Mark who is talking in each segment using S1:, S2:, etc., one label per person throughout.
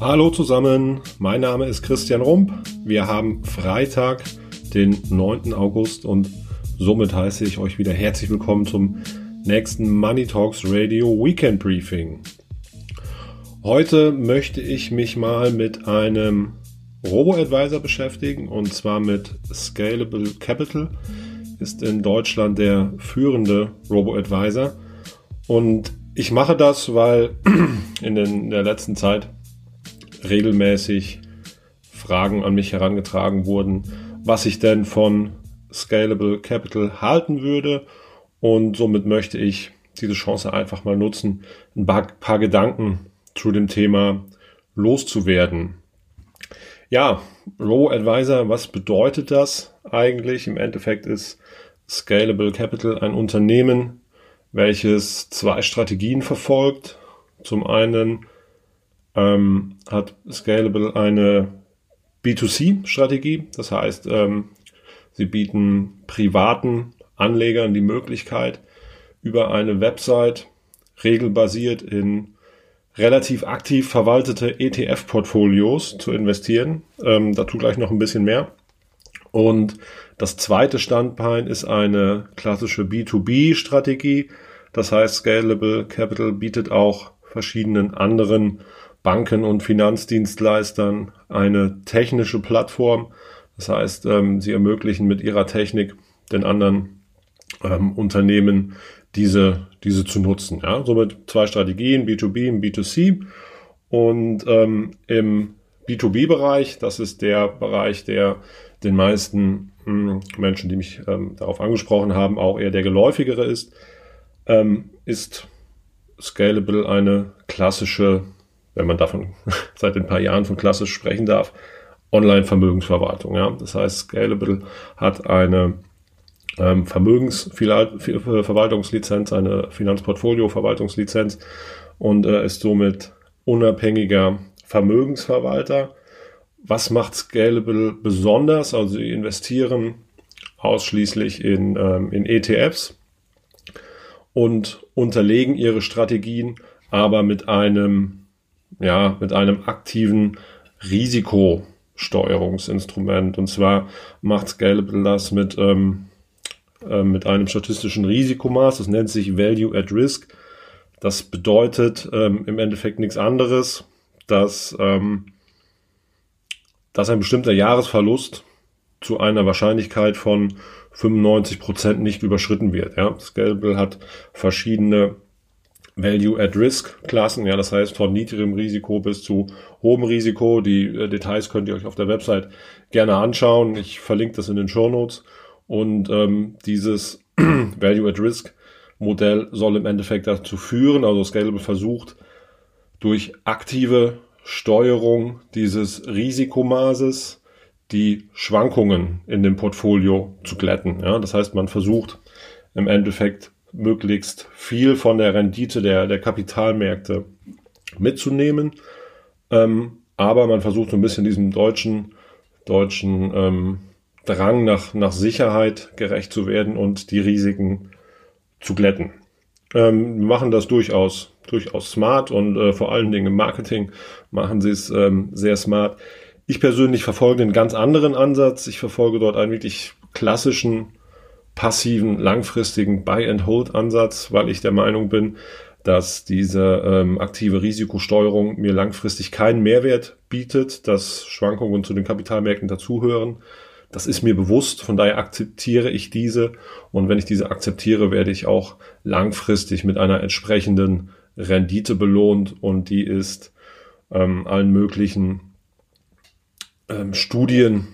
S1: Hallo zusammen, mein Name ist Christian Rump. Wir haben Freitag, den 9. August und somit heiße ich euch wieder herzlich willkommen zum nächsten Money Talks Radio Weekend Briefing. Heute möchte ich mich mal mit einem Robo-Advisor beschäftigen und zwar mit Scalable Capital. Ist in Deutschland der führende Robo-Advisor. Und ich mache das, weil in, den, in der letzten Zeit regelmäßig Fragen an mich herangetragen wurden, was ich denn von Scalable Capital halten würde. Und somit möchte ich diese Chance einfach mal nutzen, ein paar, paar Gedanken zu dem Thema loszuwerden. Ja, Row Advisor, was bedeutet das eigentlich? Im Endeffekt ist Scalable Capital ein Unternehmen, welches zwei Strategien verfolgt. Zum einen ähm, hat Scalable eine B2C-Strategie, das heißt, ähm, sie bieten privaten Anlegern die Möglichkeit, über eine Website regelbasiert in relativ aktiv verwaltete ETF-Portfolios zu investieren. Ähm, dazu gleich noch ein bisschen mehr. Und das zweite Standbein ist eine klassische B2B-Strategie. Das heißt, Scalable Capital bietet auch verschiedenen anderen Banken und Finanzdienstleistern eine technische Plattform. Das heißt, ähm, sie ermöglichen mit ihrer Technik den anderen ähm, Unternehmen diese, diese zu nutzen. Ja? Somit zwei Strategien, B2B und B2C. Und ähm, im B2B-Bereich, das ist der Bereich, der den meisten mh, hm, Menschen, die mich ähm, darauf angesprochen haben, auch eher der geläufigere ist, ähm, ist Scalable eine klassische wenn man davon seit ein paar Jahren von klassisch sprechen darf, Online-Vermögensverwaltung. Ja? Das heißt, Scalable hat eine ähm, Vermögensverwaltungslizenz, eine Finanzportfolio-Verwaltungslizenz und äh, ist somit unabhängiger Vermögensverwalter. Was macht Scalable besonders? Also sie investieren ausschließlich in, ähm, in ETFs und unterlegen ihre Strategien aber mit einem ja, mit einem aktiven Risikosteuerungsinstrument. Und zwar macht Scalable das mit, ähm, äh, mit einem statistischen Risikomaß. Das nennt sich Value at Risk. Das bedeutet ähm, im Endeffekt nichts anderes, dass, ähm, dass ein bestimmter Jahresverlust zu einer Wahrscheinlichkeit von 95 Prozent nicht überschritten wird. Ja. Scalable hat verschiedene Value at Risk Klassen, ja, das heißt von niedrigem Risiko bis zu hohem Risiko. Die äh, Details könnt ihr euch auf der Website gerne anschauen. Ich verlinke das in den Show Notes. Und ähm, dieses Value at Risk Modell soll im Endeffekt dazu führen, also Scalable versucht durch aktive Steuerung dieses Risikomaßes die Schwankungen in dem Portfolio zu glätten. Ja, das heißt, man versucht im Endeffekt möglichst viel von der Rendite der, der Kapitalmärkte mitzunehmen. Ähm, aber man versucht so ein bisschen diesem deutschen, deutschen ähm, Drang nach, nach Sicherheit gerecht zu werden und die Risiken zu glätten. Ähm, wir machen das durchaus, durchaus smart und äh, vor allen Dingen im Marketing machen sie es ähm, sehr smart. Ich persönlich verfolge einen ganz anderen Ansatz. Ich verfolge dort einen wirklich klassischen passiven, langfristigen Buy-and-Hold-Ansatz, weil ich der Meinung bin, dass diese ähm, aktive Risikosteuerung mir langfristig keinen Mehrwert bietet, dass Schwankungen zu den Kapitalmärkten dazuhören. Das ist mir bewusst, von daher akzeptiere ich diese und wenn ich diese akzeptiere, werde ich auch langfristig mit einer entsprechenden Rendite belohnt und die ist ähm, allen möglichen ähm, Studien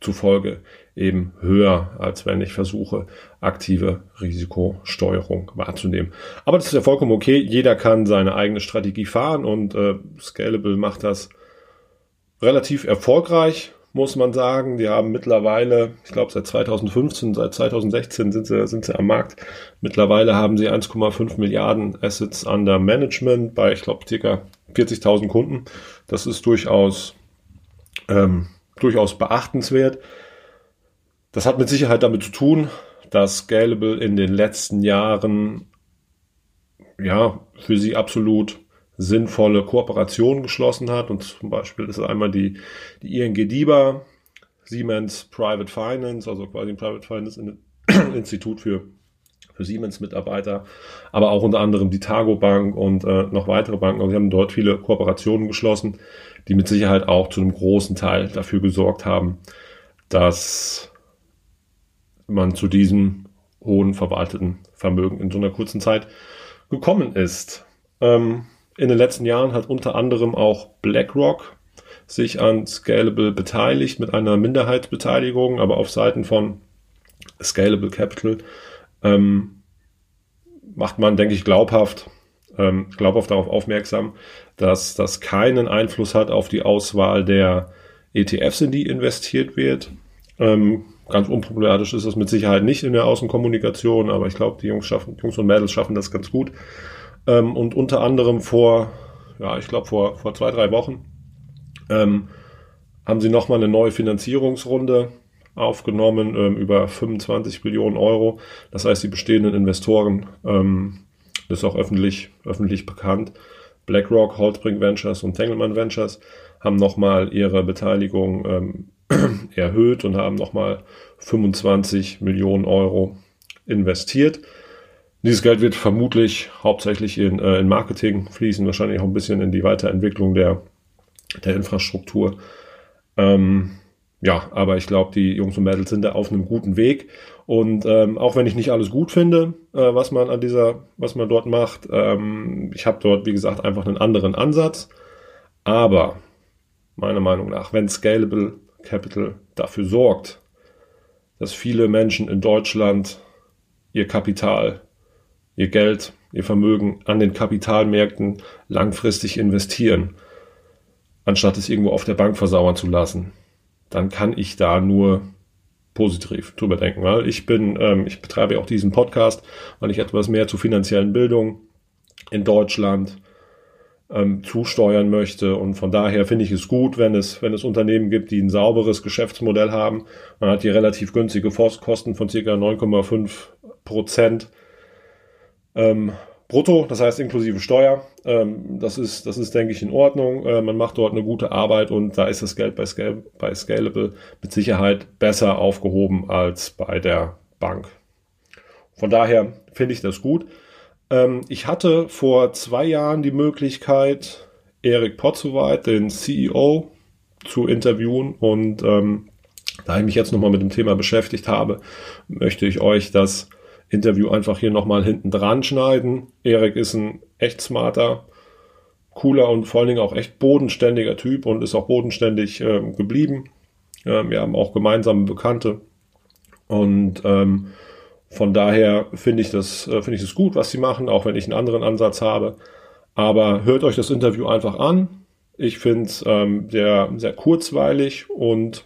S1: zufolge eben höher, als wenn ich versuche, aktive Risikosteuerung wahrzunehmen. Aber das ist ja vollkommen okay. Jeder kann seine eigene Strategie fahren und äh, Scalable macht das relativ erfolgreich, muss man sagen. Die haben mittlerweile, ich glaube seit 2015, seit 2016 sind sie, sind sie am Markt. Mittlerweile haben sie 1,5 Milliarden Assets under Management bei, ich glaube, ca. 40.000 Kunden. Das ist durchaus, ähm, durchaus beachtenswert. Das hat mit Sicherheit damit zu tun, dass Scalable in den letzten Jahren ja für sie absolut sinnvolle Kooperationen geschlossen hat. Und zum Beispiel ist einmal die, die ING DIBA, Siemens Private Finance, also quasi ein Private Finance Institut für, für Siemens-Mitarbeiter, aber auch unter anderem die Targo Bank und äh, noch weitere Banken. Also sie haben dort viele Kooperationen geschlossen, die mit Sicherheit auch zu einem großen Teil dafür gesorgt haben, dass man zu diesem hohen verwalteten Vermögen in so einer kurzen Zeit gekommen ist. Ähm, in den letzten Jahren hat unter anderem auch BlackRock sich an Scalable beteiligt mit einer Minderheitsbeteiligung, aber auf Seiten von Scalable Capital ähm, macht man, denke ich, glaubhaft, ähm, glaubhaft darauf aufmerksam, dass das keinen Einfluss hat auf die Auswahl der ETFs, in die investiert wird. Ähm, ganz unproblematisch ist das mit Sicherheit nicht in der Außenkommunikation, aber ich glaube, die Jungs schaffen, Jungs und Mädels schaffen das ganz gut. Ähm, und unter anderem vor, ja, ich glaube vor, vor zwei, drei Wochen ähm, haben sie nochmal eine neue Finanzierungsrunde aufgenommen ähm, über 25 Millionen Euro. Das heißt, die bestehenden Investoren, ähm, das ist auch öffentlich, öffentlich bekannt, BlackRock, Holzbrink Ventures und Tengelmann Ventures haben nochmal ihre Beteiligung ähm, erhöht und haben nochmal 25 Millionen Euro investiert. Dieses Geld wird vermutlich hauptsächlich in, äh, in Marketing fließen, wahrscheinlich auch ein bisschen in die Weiterentwicklung der, der Infrastruktur. Ähm, ja, aber ich glaube, die Jungs und Mädels sind da auf einem guten Weg. Und ähm, auch wenn ich nicht alles gut finde, äh, was man an dieser, was man dort macht, ähm, ich habe dort, wie gesagt, einfach einen anderen Ansatz. Aber meiner Meinung nach, wenn Scalable Capital dafür sorgt, dass viele Menschen in Deutschland ihr Kapital, ihr Geld, ihr Vermögen an den Kapitalmärkten langfristig investieren, anstatt es irgendwo auf der Bank versauern zu lassen, dann kann ich da nur positiv drüber denken. Weil ich bin, ähm, ich betreibe auch diesen Podcast, weil ich etwas mehr zur finanziellen Bildung in Deutschland ähm, zusteuern möchte. Und von daher finde ich es gut, wenn es, wenn es Unternehmen gibt, die ein sauberes Geschäftsmodell haben. Man hat hier relativ günstige Kosten von circa 9,5 Prozent ähm, brutto, das heißt inklusive Steuer. Ähm, das ist, das ist, denke ich, in Ordnung. Äh, man macht dort eine gute Arbeit und da ist das Geld bei, Scale, bei Scalable mit Sicherheit besser aufgehoben als bei der Bank. Von daher finde ich das gut. Ähm, ich hatte vor zwei Jahren die Möglichkeit, Erik Potzowait, den CEO, zu interviewen und ähm, da ich mich jetzt nochmal mit dem Thema beschäftigt habe, möchte ich euch das Interview einfach hier nochmal hinten dran schneiden. Erik ist ein echt smarter, cooler und vor allen Dingen auch echt bodenständiger Typ und ist auch bodenständig ähm, geblieben. Ähm, wir haben auch gemeinsame Bekannte und ähm, von daher finde ich das, äh, finde ich das gut, was sie machen, auch wenn ich einen anderen Ansatz habe. Aber hört euch das Interview einfach an. Ich finde es ähm, sehr, sehr kurzweilig und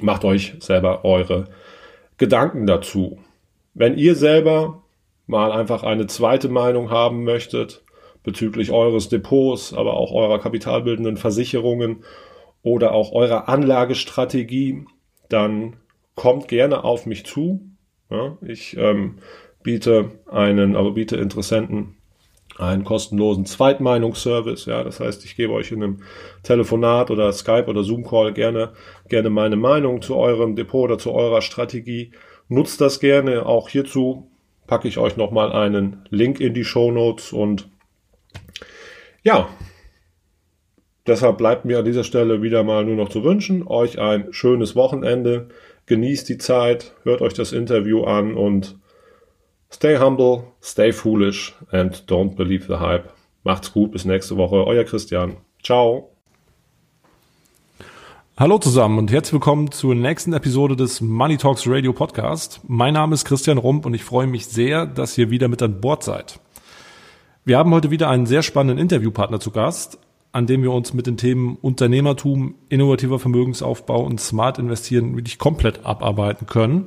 S1: macht euch selber eure Gedanken dazu. Wenn ihr selber mal einfach eine zweite Meinung haben möchtet bezüglich eures Depots, aber auch eurer kapitalbildenden Versicherungen oder auch eurer Anlagestrategie, dann kommt gerne auf mich zu. Ja, ich ähm, biete einen, aber biete Interessenten einen kostenlosen Zweitmeinungsservice. Ja, das heißt, ich gebe euch in einem Telefonat oder Skype oder Zoom Call gerne, gerne meine Meinung zu eurem Depot oder zu eurer Strategie. Nutzt das gerne. Auch hierzu packe ich euch nochmal einen Link in die Show Notes und ja, deshalb bleibt mir an dieser Stelle wieder mal nur noch zu wünschen, euch ein schönes Wochenende genießt die Zeit, hört euch das Interview an und stay humble, stay foolish and don't believe the hype. Macht's gut, bis nächste Woche. Euer Christian. Ciao.
S2: Hallo zusammen und herzlich willkommen zur nächsten Episode des Money Talks Radio Podcast. Mein Name ist Christian Rump und ich freue mich sehr, dass ihr wieder mit an Bord seid. Wir haben heute wieder einen sehr spannenden Interviewpartner zu Gast, an dem wir uns mit den Themen Unternehmertum, innovativer Vermögensaufbau und Smart Investieren wirklich komplett abarbeiten können.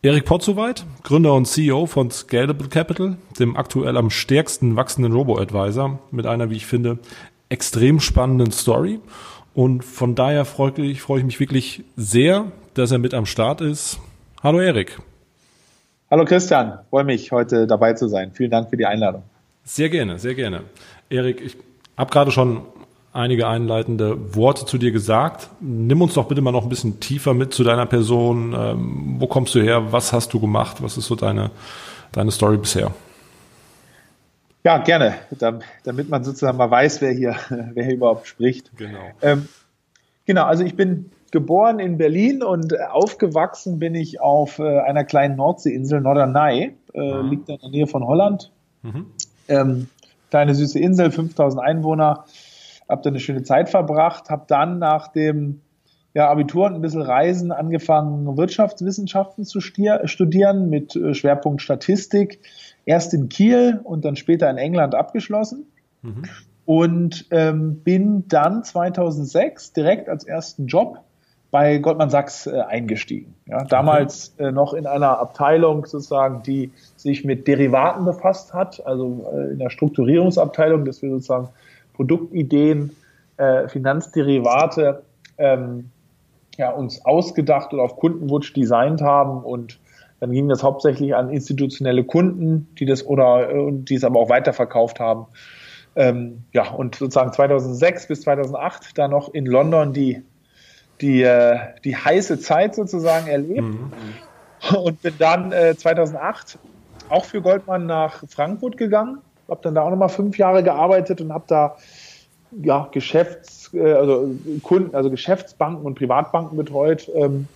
S2: Erik Potzowait, Gründer und CEO von Scalable Capital, dem aktuell am stärksten wachsenden Robo-Advisor, mit einer, wie ich finde, extrem spannenden Story. Und von daher freue ich, freue ich mich wirklich sehr, dass er mit am Start ist. Hallo Erik.
S3: Hallo Christian, freue mich, heute dabei zu sein. Vielen Dank für die Einladung.
S2: Sehr gerne, sehr gerne. Erik, ich habe gerade schon einige einleitende Worte zu dir gesagt. Nimm uns doch bitte mal noch ein bisschen tiefer mit zu deiner Person. Ähm, wo kommst du her? Was hast du gemacht? Was ist so deine, deine Story bisher?
S3: Ja, gerne, damit man sozusagen mal weiß, wer hier, wer hier überhaupt spricht. Genau. Ähm, genau, also ich bin geboren in Berlin und aufgewachsen bin ich auf äh, einer kleinen Nordseeinsel, Norderney, äh, ah. liegt in der Nähe von Holland. Mhm. Ähm, kleine süße Insel, 5000 Einwohner. Hab da eine schöne Zeit verbracht, habe dann nach dem ja, Abitur und ein bisschen Reisen angefangen, Wirtschaftswissenschaften zu studieren mit äh, Schwerpunkt Statistik. Erst in Kiel und dann später in England abgeschlossen. Mhm. Und ähm, bin dann 2006 direkt als ersten Job bei Goldman Sachs äh, eingestiegen. Ja, damals äh, noch in einer Abteilung sozusagen, die sich mit Derivaten befasst hat, also äh, in der Strukturierungsabteilung, dass wir sozusagen Produktideen, äh, Finanzderivate ähm, ja, uns ausgedacht oder auf Kundenwunsch designt haben und dann ging das hauptsächlich an institutionelle Kunden, die das oder äh, die es aber auch weiterverkauft haben. Ähm, ja, und sozusagen 2006 bis 2008 da noch in London die die, äh, die heiße Zeit sozusagen erlebt mhm. und bin dann äh, 2008 auch für Goldman nach Frankfurt gegangen, habe dann da auch nochmal fünf Jahre gearbeitet und habe da ja, Geschäfts, äh, also Kunden, also Geschäftsbanken und Privatbanken betreut. Ähm,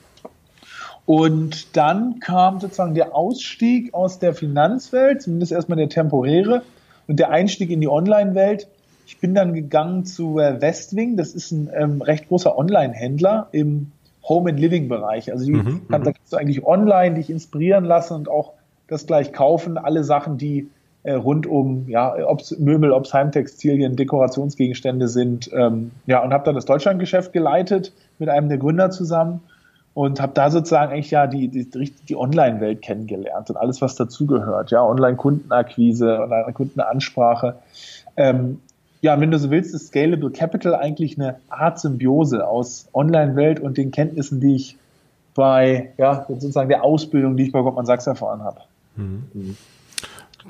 S3: und dann kam sozusagen der Ausstieg aus der Finanzwelt, zumindest erstmal der temporäre, und der Einstieg in die Online-Welt. Ich bin dann gegangen zu äh, Westwing, das ist ein ähm, recht großer Online-Händler im Home and Living Bereich. Also die, mhm, kann, mhm. da kannst du eigentlich online dich inspirieren lassen und auch das gleich kaufen. Alle Sachen, die äh, rund um, ja, ob's Möbel, ob's Heimtextilien, Dekorationsgegenstände sind. Ähm, ja, und habe dann das Deutschlandgeschäft geleitet mit einem der Gründer zusammen und habe da sozusagen eigentlich ja die, die, die Online-Welt kennengelernt und alles, was dazugehört. Ja, Online-Kundenakquise, Online-Kundenansprache. Ähm, ja, wenn du so willst, ist Scalable Capital eigentlich eine Art Symbiose aus Online-Welt und den Kenntnissen, die ich bei, ja, sozusagen der Ausbildung, die ich bei Goldman Sachs erfahren habe. Mhm.
S2: Mhm.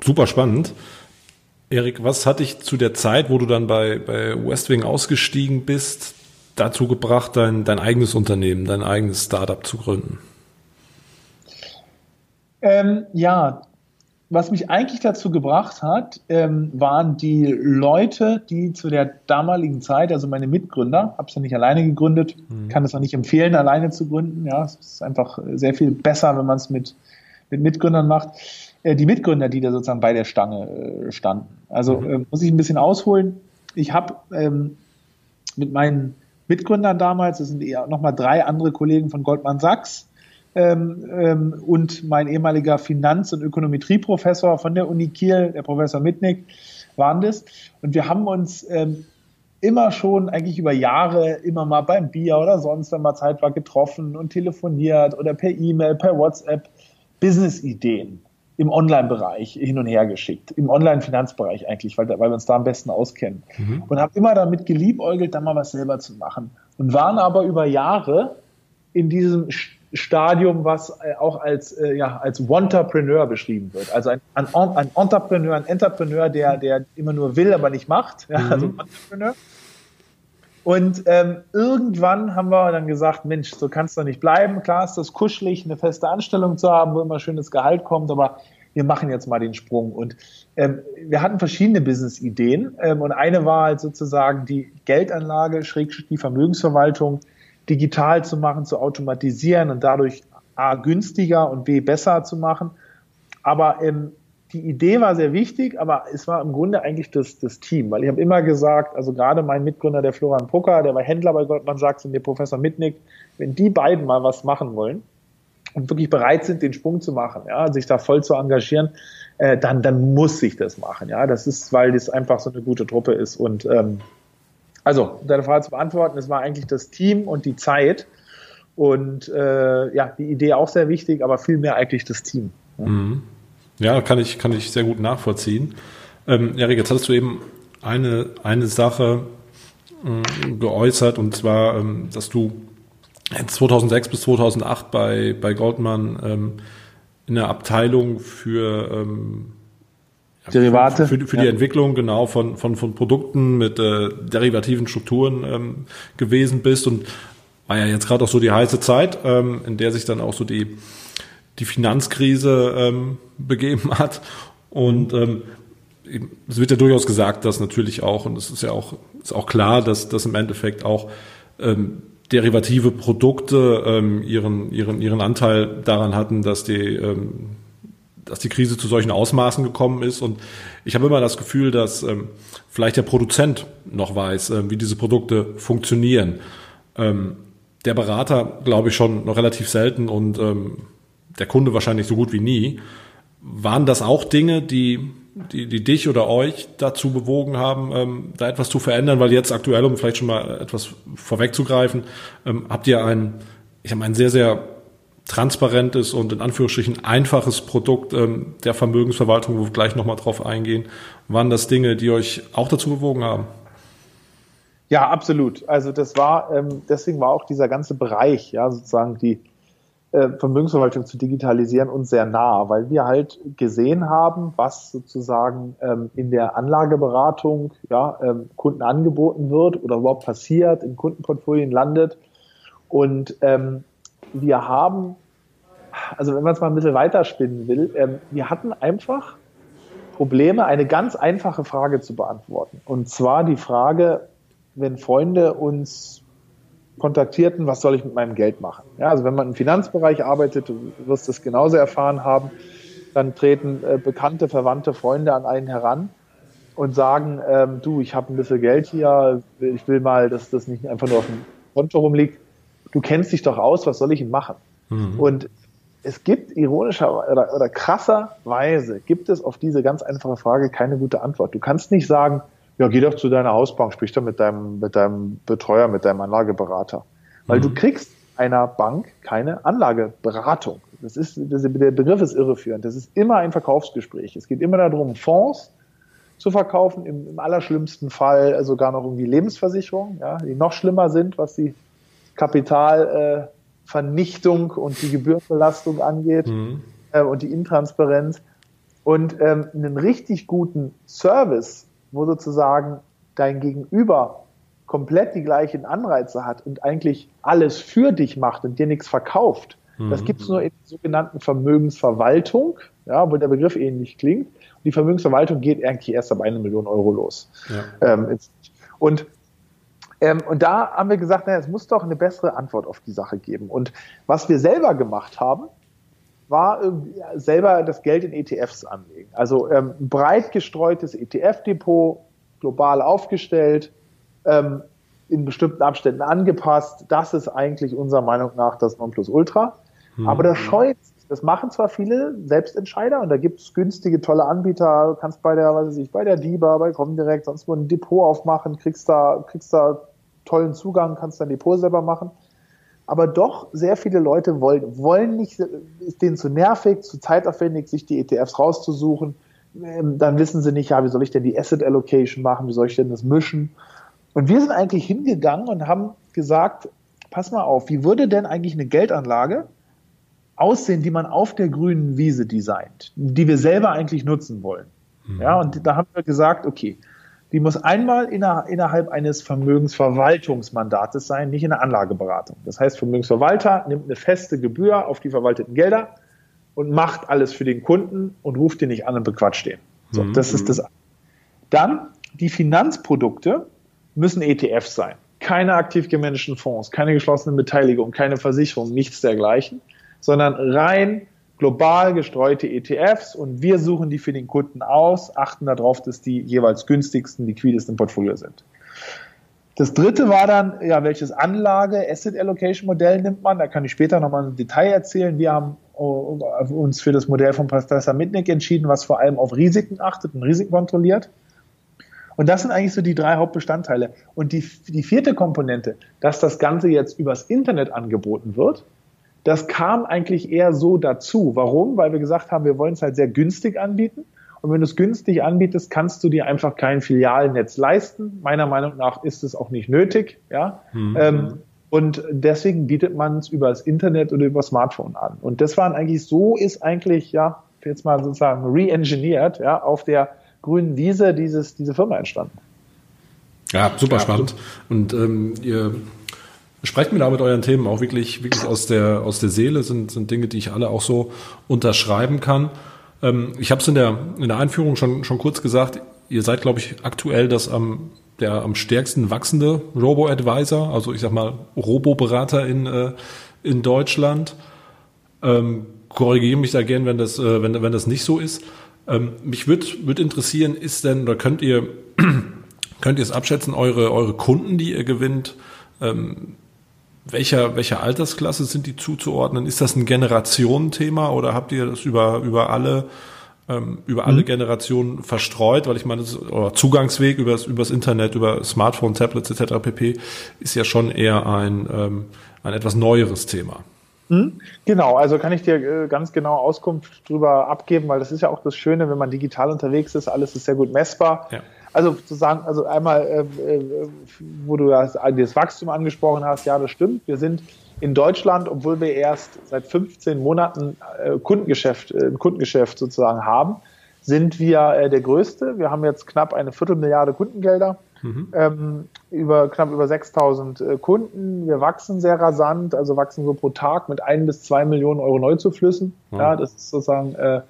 S2: Super spannend. Erik, was hat dich zu der Zeit, wo du dann bei, bei Westwing ausgestiegen bist, dazu gebracht, dein, dein eigenes Unternehmen, dein eigenes Startup zu gründen?
S3: Ähm, ja, was mich eigentlich dazu gebracht hat, ähm, waren die Leute, die zu der damaligen Zeit, also meine Mitgründer, habe es ja nicht alleine gegründet, mhm. kann es auch nicht empfehlen, alleine zu gründen. Ja, es ist einfach sehr viel besser, wenn man es mit, mit Mitgründern macht. Äh, die Mitgründer, die da sozusagen bei der Stange äh, standen. Also mhm. äh, muss ich ein bisschen ausholen. Ich habe ähm, mit meinen Mitgründern damals, das sind eher nochmal drei andere Kollegen von Goldman Sachs, ähm, ähm, und mein ehemaliger Finanz- und Ökonometrieprofessor von der Uni Kiel, der Professor Mitnick, waren das. Und wir haben uns ähm, immer schon eigentlich über Jahre immer mal beim Bier oder sonst, wenn mal Zeit war, getroffen und telefoniert oder per E-Mail, per WhatsApp Business-Ideen im Online-Bereich hin und her geschickt, im Online-Finanzbereich eigentlich, weil, weil wir uns da am besten auskennen. Mhm. Und habe immer damit geliebäugelt, da mal was selber zu machen. Und waren aber über Jahre in diesem Stadium, was äh, auch als, äh, ja, als Entrepreneur beschrieben wird. Also ein, ein, ein Entrepreneur, ein Entrepreneur, der, der immer nur will, aber nicht macht. Ja, also mhm. Entrepreneur. Und ähm, irgendwann haben wir dann gesagt, Mensch, so kann es doch nicht bleiben. Klar ist das kuschelig, eine feste Anstellung zu haben, wo immer schönes Gehalt kommt, aber wir machen jetzt mal den Sprung. Und ähm, wir hatten verschiedene Business-Ideen. Ähm, und eine war halt sozusagen die Geldanlage, schräg die Vermögensverwaltung digital zu machen, zu automatisieren und dadurch A günstiger und B besser zu machen. Aber ähm, die Idee war sehr wichtig, aber es war im Grunde eigentlich das, das Team, weil ich habe immer gesagt, also gerade mein Mitgründer, der Florian Pucker, der war Händler bei Goldman Sachs und der Professor Mitnick, wenn die beiden mal was machen wollen und wirklich bereit sind, den Sprung zu machen, ja, sich da voll zu engagieren, äh, dann, dann muss sich das machen, ja, das ist, weil das einfach so eine gute Truppe ist und ähm, also, deine Frage zu beantworten, es war eigentlich das Team und die Zeit und äh, ja, die Idee auch sehr wichtig, aber vielmehr eigentlich das Team.
S2: Ja. Mhm. Ja, kann ich, kann ich sehr gut nachvollziehen. Ähm, Erik, jetzt hattest du eben eine, eine Sache äh, geäußert und zwar, ähm, dass du 2006 bis 2008 bei, bei Goldman ähm, in der Abteilung für ähm,
S3: Derivate.
S2: Für, für, für ja. die Entwicklung genau von, von, von Produkten mit äh, derivativen Strukturen ähm, gewesen bist und war ja jetzt gerade auch so die heiße Zeit, ähm, in der sich dann auch so die, die Finanzkrise ähm, begeben hat. Und ähm, es wird ja durchaus gesagt, dass natürlich auch, und es ist ja auch, ist auch klar, dass, dass im Endeffekt auch ähm, derivative Produkte ähm, ihren, ihren, ihren Anteil daran hatten, dass die, ähm, dass die Krise zu solchen Ausmaßen gekommen ist. Und ich habe immer das Gefühl, dass ähm, vielleicht der Produzent noch weiß, ähm, wie diese Produkte funktionieren. Ähm, der Berater, glaube ich, schon noch relativ selten und ähm, der Kunde wahrscheinlich so gut wie nie. Waren das auch Dinge, die die, die dich oder euch dazu bewogen haben, ähm, da etwas zu verändern? Weil jetzt aktuell, um vielleicht schon mal etwas vorwegzugreifen, ähm, habt ihr ein, ich habe ein sehr, sehr transparentes und in Anführungsstrichen einfaches Produkt ähm, der Vermögensverwaltung, wo wir gleich nochmal drauf eingehen. Waren das Dinge, die euch auch dazu bewogen haben?
S3: Ja, absolut. Also das war, ähm, deswegen war auch dieser ganze Bereich, ja, sozusagen die äh, Vermögensverwaltung zu digitalisieren uns sehr nah, weil wir halt gesehen haben, was sozusagen ähm, in der Anlageberatung ja, ähm, Kunden angeboten wird oder überhaupt passiert, in Kundenportfolien landet. Und ähm, wir haben, also wenn man es mal ein bisschen weiterspinnen will, ähm, wir hatten einfach Probleme, eine ganz einfache Frage zu beantworten. Und zwar die Frage, wenn Freunde uns kontaktierten, was soll ich mit meinem Geld machen? Ja, also wenn man im Finanzbereich arbeitet, du wirst das genauso erfahren haben, dann treten äh, bekannte, verwandte Freunde an einen heran und sagen, ähm, du, ich habe ein bisschen Geld hier, ich will mal, dass das nicht einfach nur auf dem Konto rumliegt. Du kennst dich doch aus, was soll ich denn machen? Mhm. Und es gibt ironischer oder, oder krasserweise gibt es auf diese ganz einfache Frage keine gute Antwort. Du kannst nicht sagen, ja, geh doch zu deiner Hausbank, sprich doch mit deinem, mit deinem Betreuer, mit deinem Anlageberater. Weil mhm. du kriegst einer Bank keine Anlageberatung. Das ist, das, der Begriff ist irreführend. Das ist immer ein Verkaufsgespräch. Es geht immer darum, Fonds zu verkaufen, im, im allerschlimmsten Fall sogar noch irgendwie Lebensversicherungen, ja, die noch schlimmer sind, was die Kapitalvernichtung äh, und die Gebührenbelastung angeht mhm. äh, und die Intransparenz. Und ähm, einen richtig guten Service wo sozusagen dein Gegenüber komplett die gleichen Anreize hat und eigentlich alles für dich macht und dir nichts verkauft. Mhm. Das gibt es nur in der sogenannten Vermögensverwaltung, ja, wo der Begriff ähnlich klingt. Und die Vermögensverwaltung geht eigentlich erst ab eine Million Euro los. Ja. Ähm, und ähm, und da haben wir gesagt, naja, es muss doch eine bessere Antwort auf die Sache geben. Und was wir selber gemacht haben, war selber das Geld in ETFs anlegen. Also ähm, breit gestreutes ETF-Depot, global aufgestellt, ähm, in bestimmten Abständen angepasst. Das ist eigentlich unserer Meinung nach das Nonplusultra. Mhm. Aber das scheut das machen zwar viele Selbstentscheider und da gibt es günstige, tolle Anbieter. Du kannst bei der, weiß ich, bei der DIBA, bei Comdirect, sonst wo ein Depot aufmachen, kriegst da, kriegst da tollen Zugang, kannst dein Depot selber machen aber doch sehr viele Leute wollen, wollen nicht, ist denen zu nervig, zu zeitaufwendig, sich die ETFs rauszusuchen. Ähm, dann wissen sie nicht, ja, wie soll ich denn die Asset Allocation machen, wie soll ich denn das mischen? Und wir sind eigentlich hingegangen und haben gesagt, pass mal auf, wie würde denn eigentlich eine Geldanlage aussehen, die man auf der grünen Wiese designt, die wir selber eigentlich nutzen wollen? Mhm. Ja, und da haben wir gesagt, okay, die muss einmal innerhalb eines Vermögensverwaltungsmandates sein, nicht in der Anlageberatung. Das heißt, Vermögensverwalter nimmt eine feste Gebühr auf die verwalteten Gelder und macht alles für den Kunden und ruft den nicht an und bequatscht den. So, mhm. das ist das. Dann die Finanzprodukte müssen ETFs sein. Keine aktiv gemanagten Fonds, keine geschlossenen Beteiligungen, keine Versicherung, nichts dergleichen, sondern rein global gestreute ETFs und wir suchen die für den Kunden aus, achten darauf, dass die jeweils günstigsten, liquidesten Portfolio sind. Das dritte war dann, ja, welches Anlage, Asset Allocation Modell nimmt man? Da kann ich später nochmal im Detail erzählen. Wir haben oh, uns für das Modell von Professor Mitnick entschieden, was vor allem auf Risiken achtet und Risiken kontrolliert. Und das sind eigentlich so die drei Hauptbestandteile. Und die, die vierte Komponente, dass das Ganze jetzt übers Internet angeboten wird, das kam eigentlich eher so dazu. Warum? Weil wir gesagt haben, wir wollen es halt sehr günstig anbieten. Und wenn du es günstig anbietest, kannst du dir einfach kein Filialnetz leisten. Meiner Meinung nach ist es auch nicht nötig. Ja. Mhm. Ähm, und deswegen bietet man es über das Internet oder über Smartphone an. Und das waren eigentlich, so ist eigentlich, ja, jetzt mal sozusagen re-engineert, ja, auf der grünen Wiese dieses, diese Firma entstanden.
S2: Ja, super ja, spannend. Und ähm, ihr sprecht mir da mit euren Themen auch wirklich, wirklich aus der, aus der Seele, sind, sind Dinge, die ich alle auch so unterschreiben kann. Ähm, ich habe es in der, in der Einführung schon, schon kurz gesagt, ihr seid, glaube ich, aktuell das am, der am stärksten wachsende Robo-Advisor, also ich sag mal Robo-Berater in, äh, in Deutschland. Ähm, korrigiere mich da gern, wenn das, äh, wenn, wenn das nicht so ist. Ähm, mich würde würd interessieren, ist denn, oder könnt ihr, könnt ihr es abschätzen, eure, eure Kunden, die ihr gewinnt, ähm, welcher, welcher Altersklasse sind die zuzuordnen? Ist das ein Generationenthema oder habt ihr das über, über alle, ähm, über alle mhm. Generationen verstreut? Weil ich meine, das, oder Zugangsweg übers, übers Internet, über Smartphone, Tablets etc. pp. ist ja schon eher ein, ähm, ein etwas neueres Thema.
S3: Mhm. Genau, also kann ich dir äh, ganz genau Auskunft darüber abgeben, weil das ist ja auch das Schöne, wenn man digital unterwegs ist, alles ist sehr gut messbar. Ja. Also zu sagen, also einmal, äh, äh, wo du das, das Wachstum angesprochen hast, ja, das stimmt. Wir sind in Deutschland, obwohl wir erst seit 15 Monaten äh, Kundengeschäft, äh, Kundengeschäft sozusagen haben, sind wir äh, der größte. Wir haben jetzt knapp eine Viertelmilliarde Kundengelder, mhm. ähm, über knapp über 6000 äh, Kunden. Wir wachsen sehr rasant, also wachsen so pro Tag mit ein bis zwei Millionen Euro Neuzuflüssen. Mhm. Ja, das ist sozusagen äh,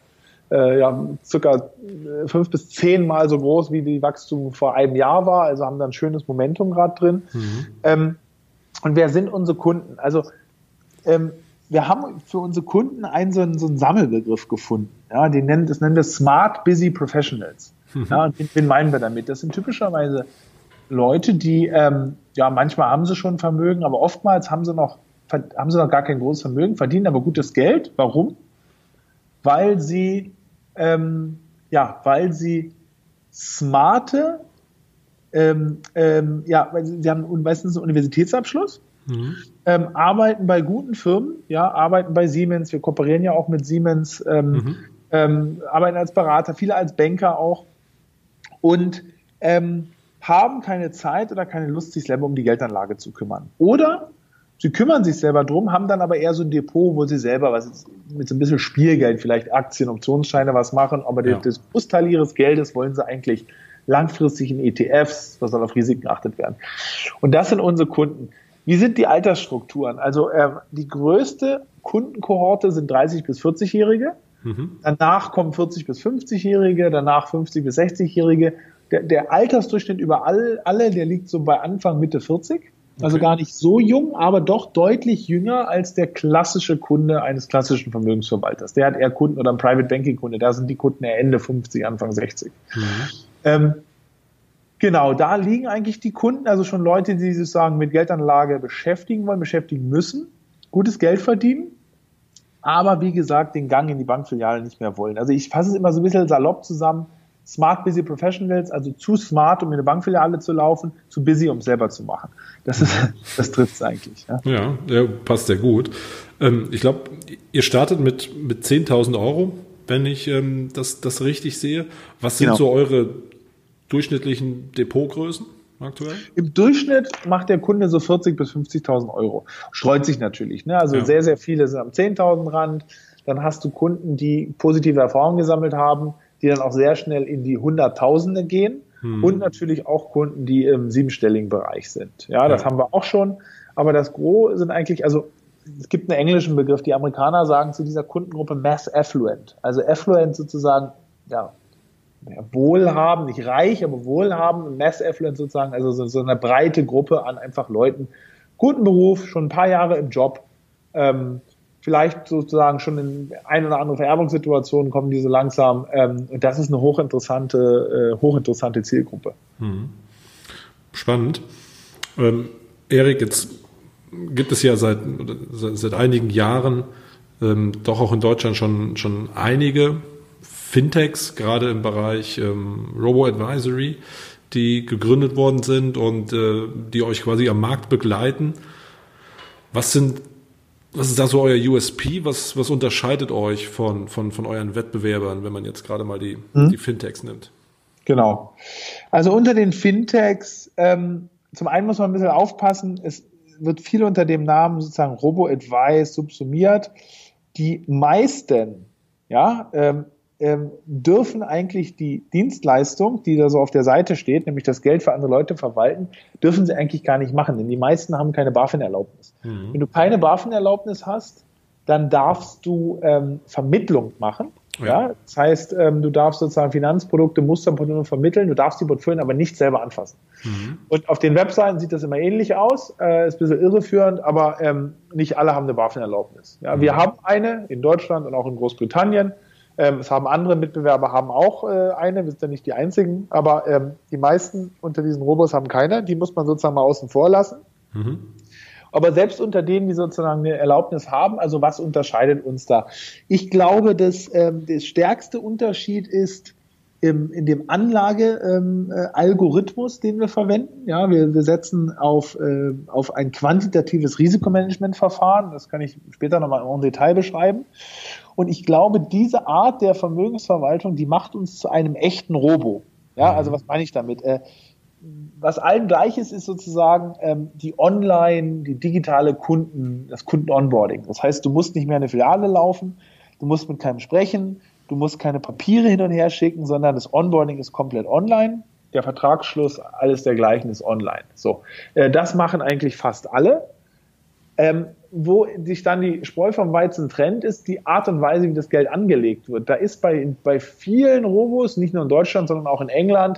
S3: äh, ja, circa äh, fünf bis zehnmal so groß, wie die Wachstum vor einem Jahr war. Also haben da ein schönes Momentum gerade drin. Mhm. Ähm, und wer sind unsere Kunden? Also ähm, wir haben für unsere Kunden einen so einen, so einen Sammelbegriff gefunden. Ja, den nennen, das nennen wir Smart Busy Professionals. Mhm. Ja, und wen, meinen wir damit? Das sind typischerweise Leute, die, ähm, ja, manchmal haben sie schon Vermögen, aber oftmals haben sie noch, haben sie noch gar kein großes Vermögen, verdienen aber gutes Geld. Warum? Weil sie ähm, ja, weil sie smarte, ähm, ähm, ja, weil sie, sie haben meistens einen Universitätsabschluss, mhm. ähm, arbeiten bei guten Firmen, ja, arbeiten bei Siemens, wir kooperieren ja auch mit Siemens, ähm, mhm. ähm, arbeiten als Berater, viele als Banker auch und haben keine Zeit oder keine Lust, sich selber um die Geldanlage zu kümmern. Oder Sie kümmern sich selber drum, haben dann aber eher so ein Depot, wo sie selber was mit so ein bisschen Spielgeld, vielleicht Aktien, Optionsscheine was machen, aber ja. das Großteil ihres Geldes wollen sie eigentlich langfristig in ETFs, da soll auf Risiken geachtet werden. Und das sind unsere Kunden. Wie sind die Altersstrukturen? Also äh, die größte Kundenkohorte sind 30 bis 40-Jährige. Mhm. Danach kommen 40 bis 50-Jährige, danach 50 bis 60-Jährige. Der, der Altersdurchschnitt über all, alle, der liegt so bei Anfang Mitte 40. Also okay. gar nicht so jung, aber doch deutlich jünger als der klassische Kunde eines klassischen Vermögensverwalters. Der hat eher Kunden oder ein Private Banking Kunde. Da sind die Kunden eher Ende 50, Anfang 60. Mhm. Ähm, genau, da liegen eigentlich die Kunden, also schon Leute, die sich sagen, mit Geldanlage beschäftigen wollen, beschäftigen müssen, gutes Geld verdienen, aber wie gesagt, den Gang in die Bankfiliale nicht mehr wollen. Also ich fasse es immer so ein bisschen salopp zusammen Smart Busy Professionals, also zu smart, um in eine Bankfiliale zu laufen, zu busy, um es selber zu machen. Das ist, das trifft es eigentlich.
S2: Ja. ja, ja, passt sehr gut. Ähm, ich glaube, ihr startet mit, mit 10.000 Euro, wenn ich ähm, das, das richtig sehe. Was sind genau. so eure durchschnittlichen Depotgrößen? Aktuell?
S3: Im Durchschnitt macht der Kunde so 40.000 bis 50.000 Euro. Streut sich natürlich. Ne? Also ja. sehr, sehr viele sind am 10.000 Rand. Dann hast du Kunden, die positive Erfahrungen gesammelt haben die dann auch sehr schnell in die Hunderttausende gehen hm. und natürlich auch Kunden, die im siebenstelligen Bereich sind. Ja, das ja. haben wir auch schon. Aber das Gros sind eigentlich, also es gibt einen englischen Begriff, die Amerikaner sagen zu dieser Kundengruppe Mass Affluent. Also Affluent sozusagen, ja, wohlhabend, nicht reich, aber wohlhabend, Mass Affluent sozusagen, also so, so eine breite Gruppe an einfach Leuten, guten Beruf, schon ein paar Jahre im Job, ähm, vielleicht sozusagen schon in ein oder andere Vererbungssituationen kommen diese langsam. Ähm, und das ist eine hochinteressante, äh, hochinteressante Zielgruppe. Mhm.
S2: Spannend. Ähm, Erik, jetzt gibt es ja seit, seit, seit einigen Jahren ähm, doch auch in Deutschland schon, schon einige Fintechs, gerade im Bereich ähm, Robo-Advisory, die gegründet worden sind und äh, die euch quasi am Markt begleiten. Was sind was ist da so euer USP? Was, was unterscheidet euch von, von, von euren Wettbewerbern, wenn man jetzt gerade mal die, hm? die Fintechs nimmt?
S3: Genau. Also unter den Fintechs, ähm, zum einen muss man ein bisschen aufpassen, es wird viel unter dem Namen sozusagen Robo-Advice subsumiert. Die meisten, ja, ähm, ähm, dürfen eigentlich die Dienstleistung, die da so auf der Seite steht, nämlich das Geld für andere Leute verwalten, dürfen sie eigentlich gar nicht machen, denn die meisten haben keine BaFin-Erlaubnis. Mhm. Wenn du keine BaFin-Erlaubnis hast, dann darfst du ähm, Vermittlung machen. Ja. ja. das heißt, ähm, du darfst sozusagen Finanzprodukte, Musterprodukte vermitteln, du darfst die Portfolien aber nicht selber anfassen. Mhm. Und auf den Webseiten sieht das immer ähnlich aus, äh, ist ein bisschen irreführend, aber ähm, nicht alle haben eine BaFin-Erlaubnis. Ja, mhm. Wir haben eine in Deutschland und auch in Großbritannien. Ähm, es haben andere Mitbewerber haben auch äh, eine, wir sind ja nicht die einzigen, aber ähm, die meisten unter diesen Robos haben keine. Die muss man sozusagen mal außen vor lassen. Mhm. Aber selbst unter denen, die sozusagen eine Erlaubnis haben, also was unterscheidet uns da? Ich glaube, dass ähm, der stärkste Unterschied ist im, in dem Anlage-Algorithmus, ähm, den wir verwenden. Ja, wir, wir setzen auf, äh, auf ein quantitatives Risikomanagementverfahren. Das kann ich später nochmal im Detail beschreiben. Und ich glaube, diese Art der Vermögensverwaltung, die macht uns zu einem echten Robo. Ja, also was meine ich damit? Äh, was allen gleich ist, ist sozusagen ähm, die Online, die digitale Kunden, das Kunden-Onboarding. Das heißt, du musst nicht mehr eine Filiale laufen, du musst mit keinem sprechen, du musst keine Papiere hin und her schicken, sondern das Onboarding ist komplett online. Der Vertragsschluss, alles dergleichen ist online. So, äh, das machen eigentlich fast alle. Ähm, wo sich dann die Spreu vom Weizen trennt, ist die Art und Weise, wie das Geld angelegt wird. Da ist bei, bei vielen Robos, nicht nur in Deutschland, sondern auch in England,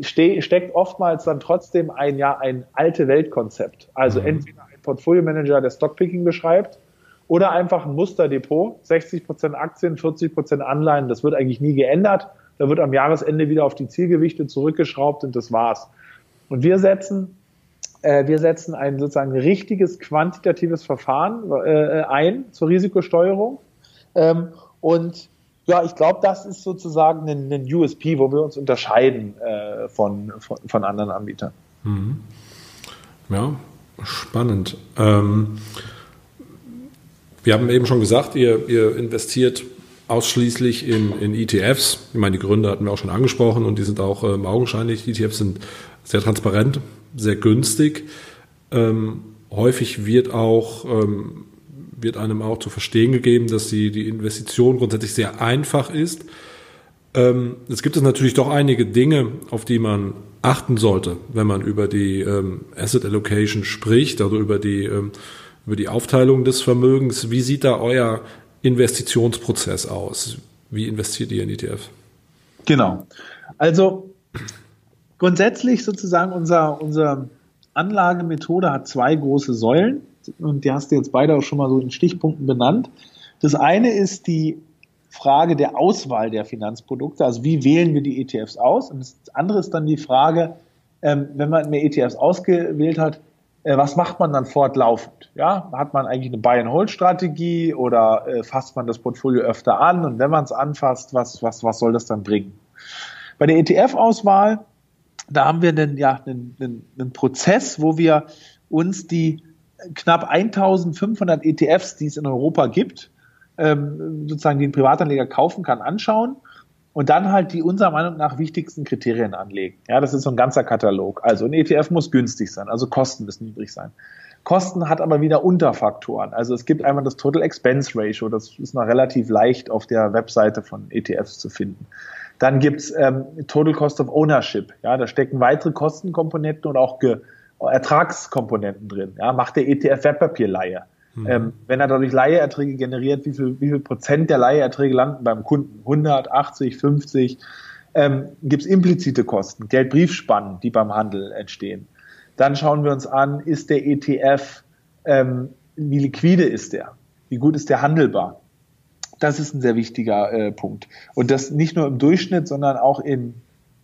S3: steckt oftmals dann trotzdem ein ja ein alte Weltkonzept. Also mhm. entweder ein Portfolio-Manager, der Stockpicking beschreibt, oder einfach ein Musterdepot, 60% Aktien, 40% Anleihen, das wird eigentlich nie geändert. Da wird am Jahresende wieder auf die Zielgewichte zurückgeschraubt und das war's. Und wir setzen, äh, wir setzen ein sozusagen richtiges quantitatives Verfahren äh, ein zur Risikosteuerung. Ähm, und ja, ich glaube, das ist sozusagen ein, ein, USP, wo wir uns unterscheiden äh, von, von, von, anderen Anbietern. Mhm.
S2: Ja, spannend. Ähm, wir haben eben schon gesagt, ihr, ihr investiert ausschließlich in, in ETFs. Ich meine, die Gründe hatten wir auch schon angesprochen und die sind auch ähm, augenscheinlich. Die ETFs sind sehr transparent, sehr günstig. Ähm, häufig wird auch ähm, wird einem auch zu verstehen gegeben, dass die, die Investition grundsätzlich sehr einfach ist. Ähm, es gibt es natürlich doch einige Dinge, auf die man achten sollte, wenn man über die ähm, Asset Allocation spricht, also über die, ähm, über die Aufteilung des Vermögens. Wie sieht da euer Investitionsprozess aus? Wie investiert ihr in ETF?
S3: Genau. Also grundsätzlich sozusagen unser, unsere Anlagemethode hat zwei große Säulen und die hast du jetzt beide auch schon mal so in Stichpunkten benannt. Das eine ist die Frage der Auswahl der Finanzprodukte, also wie wählen wir die ETFs aus? Und das andere ist dann die Frage, ähm, wenn man mehr ETFs ausgewählt hat, äh, was macht man dann fortlaufend? Ja, hat man eigentlich eine Buy-and-Hold-Strategie oder äh, fasst man das Portfolio öfter an? Und wenn man es anfasst, was, was, was soll das dann bringen? Bei der ETF-Auswahl, da haben wir einen, ja, einen, einen, einen Prozess, wo wir uns die knapp 1500 ETFs, die es in Europa gibt, ähm, sozusagen die ein Privatanleger kaufen kann, anschauen und dann halt die unserer Meinung nach wichtigsten Kriterien anlegen. Ja, das ist so ein ganzer Katalog. Also ein ETF muss günstig sein, also Kosten müssen niedrig sein. Kosten hat aber wieder Unterfaktoren. Also es gibt einmal das Total Expense Ratio, das ist noch relativ leicht auf der Webseite von ETFs zu finden. Dann gibt's ähm, Total Cost of Ownership. Ja, da stecken weitere Kostenkomponenten und auch Ge Ertragskomponenten drin. Ja, macht der ETF Wertpapierleihe. Mhm. Ähm, wenn er dadurch Leiheerträge generiert, wie viel, wie viel Prozent der Leiheerträge landen beim Kunden? 100, 80, 50? Ähm, Gibt es implizite Kosten, Geldbriefspannen, die beim Handel entstehen? Dann schauen wir uns an, ist der ETF, ähm, wie liquide ist der? Wie gut ist der handelbar? Das ist ein sehr wichtiger äh, Punkt. Und das nicht nur im Durchschnitt, sondern auch in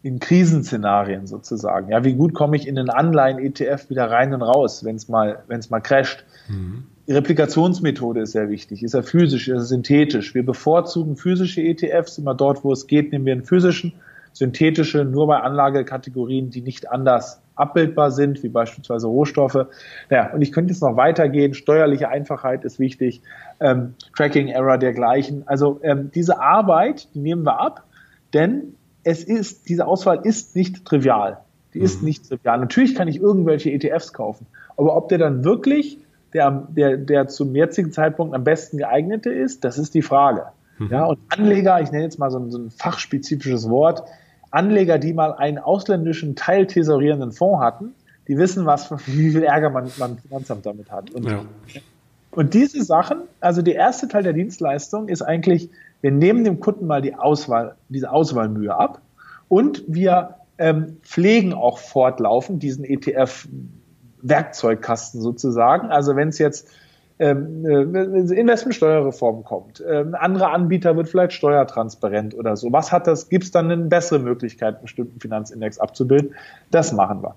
S3: in Krisenszenarien sozusagen. Ja, wie gut komme ich in den Anleihen-ETF wieder rein und raus, wenn es mal, wenn es mal crasht? Mhm. Die Replikationsmethode ist sehr wichtig. Ist er physisch, ist er synthetisch? Wir bevorzugen physische ETFs. Immer dort, wo es geht, nehmen wir einen physischen. Synthetische nur bei Anlagekategorien, die nicht anders abbildbar sind, wie beispielsweise Rohstoffe. Naja, und ich könnte jetzt noch weitergehen. Steuerliche Einfachheit ist wichtig. Ähm, Tracking Error dergleichen. Also ähm, diese Arbeit, die nehmen wir ab, denn es ist, diese Auswahl ist nicht trivial. Die ist mhm. nicht trivial. Natürlich kann ich irgendwelche ETFs kaufen, aber ob der dann wirklich der, der, der zum jetzigen Zeitpunkt am besten geeignete ist, das ist die Frage. Mhm. Ja, und Anleger, ich nenne jetzt mal so ein, so ein fachspezifisches Wort, Anleger, die mal einen ausländischen teiltesorierenden Fonds hatten, die wissen, was, wie viel Ärger man beim Finanzamt damit hat. Und, ja. und diese Sachen, also der erste Teil der Dienstleistung ist eigentlich, wir nehmen dem Kunden mal die Auswahl, diese Auswahlmühe ab und wir ähm, pflegen auch fortlaufend diesen ETF-Werkzeugkasten sozusagen. Also wenn es jetzt ähm, äh, Investmentsteuerreform kommt, ähm, andere Anbieter wird vielleicht steuertransparent oder so. Was hat das? Gibt es dann eine bessere Möglichkeit, einen bestimmten Finanzindex abzubilden? Das machen wir.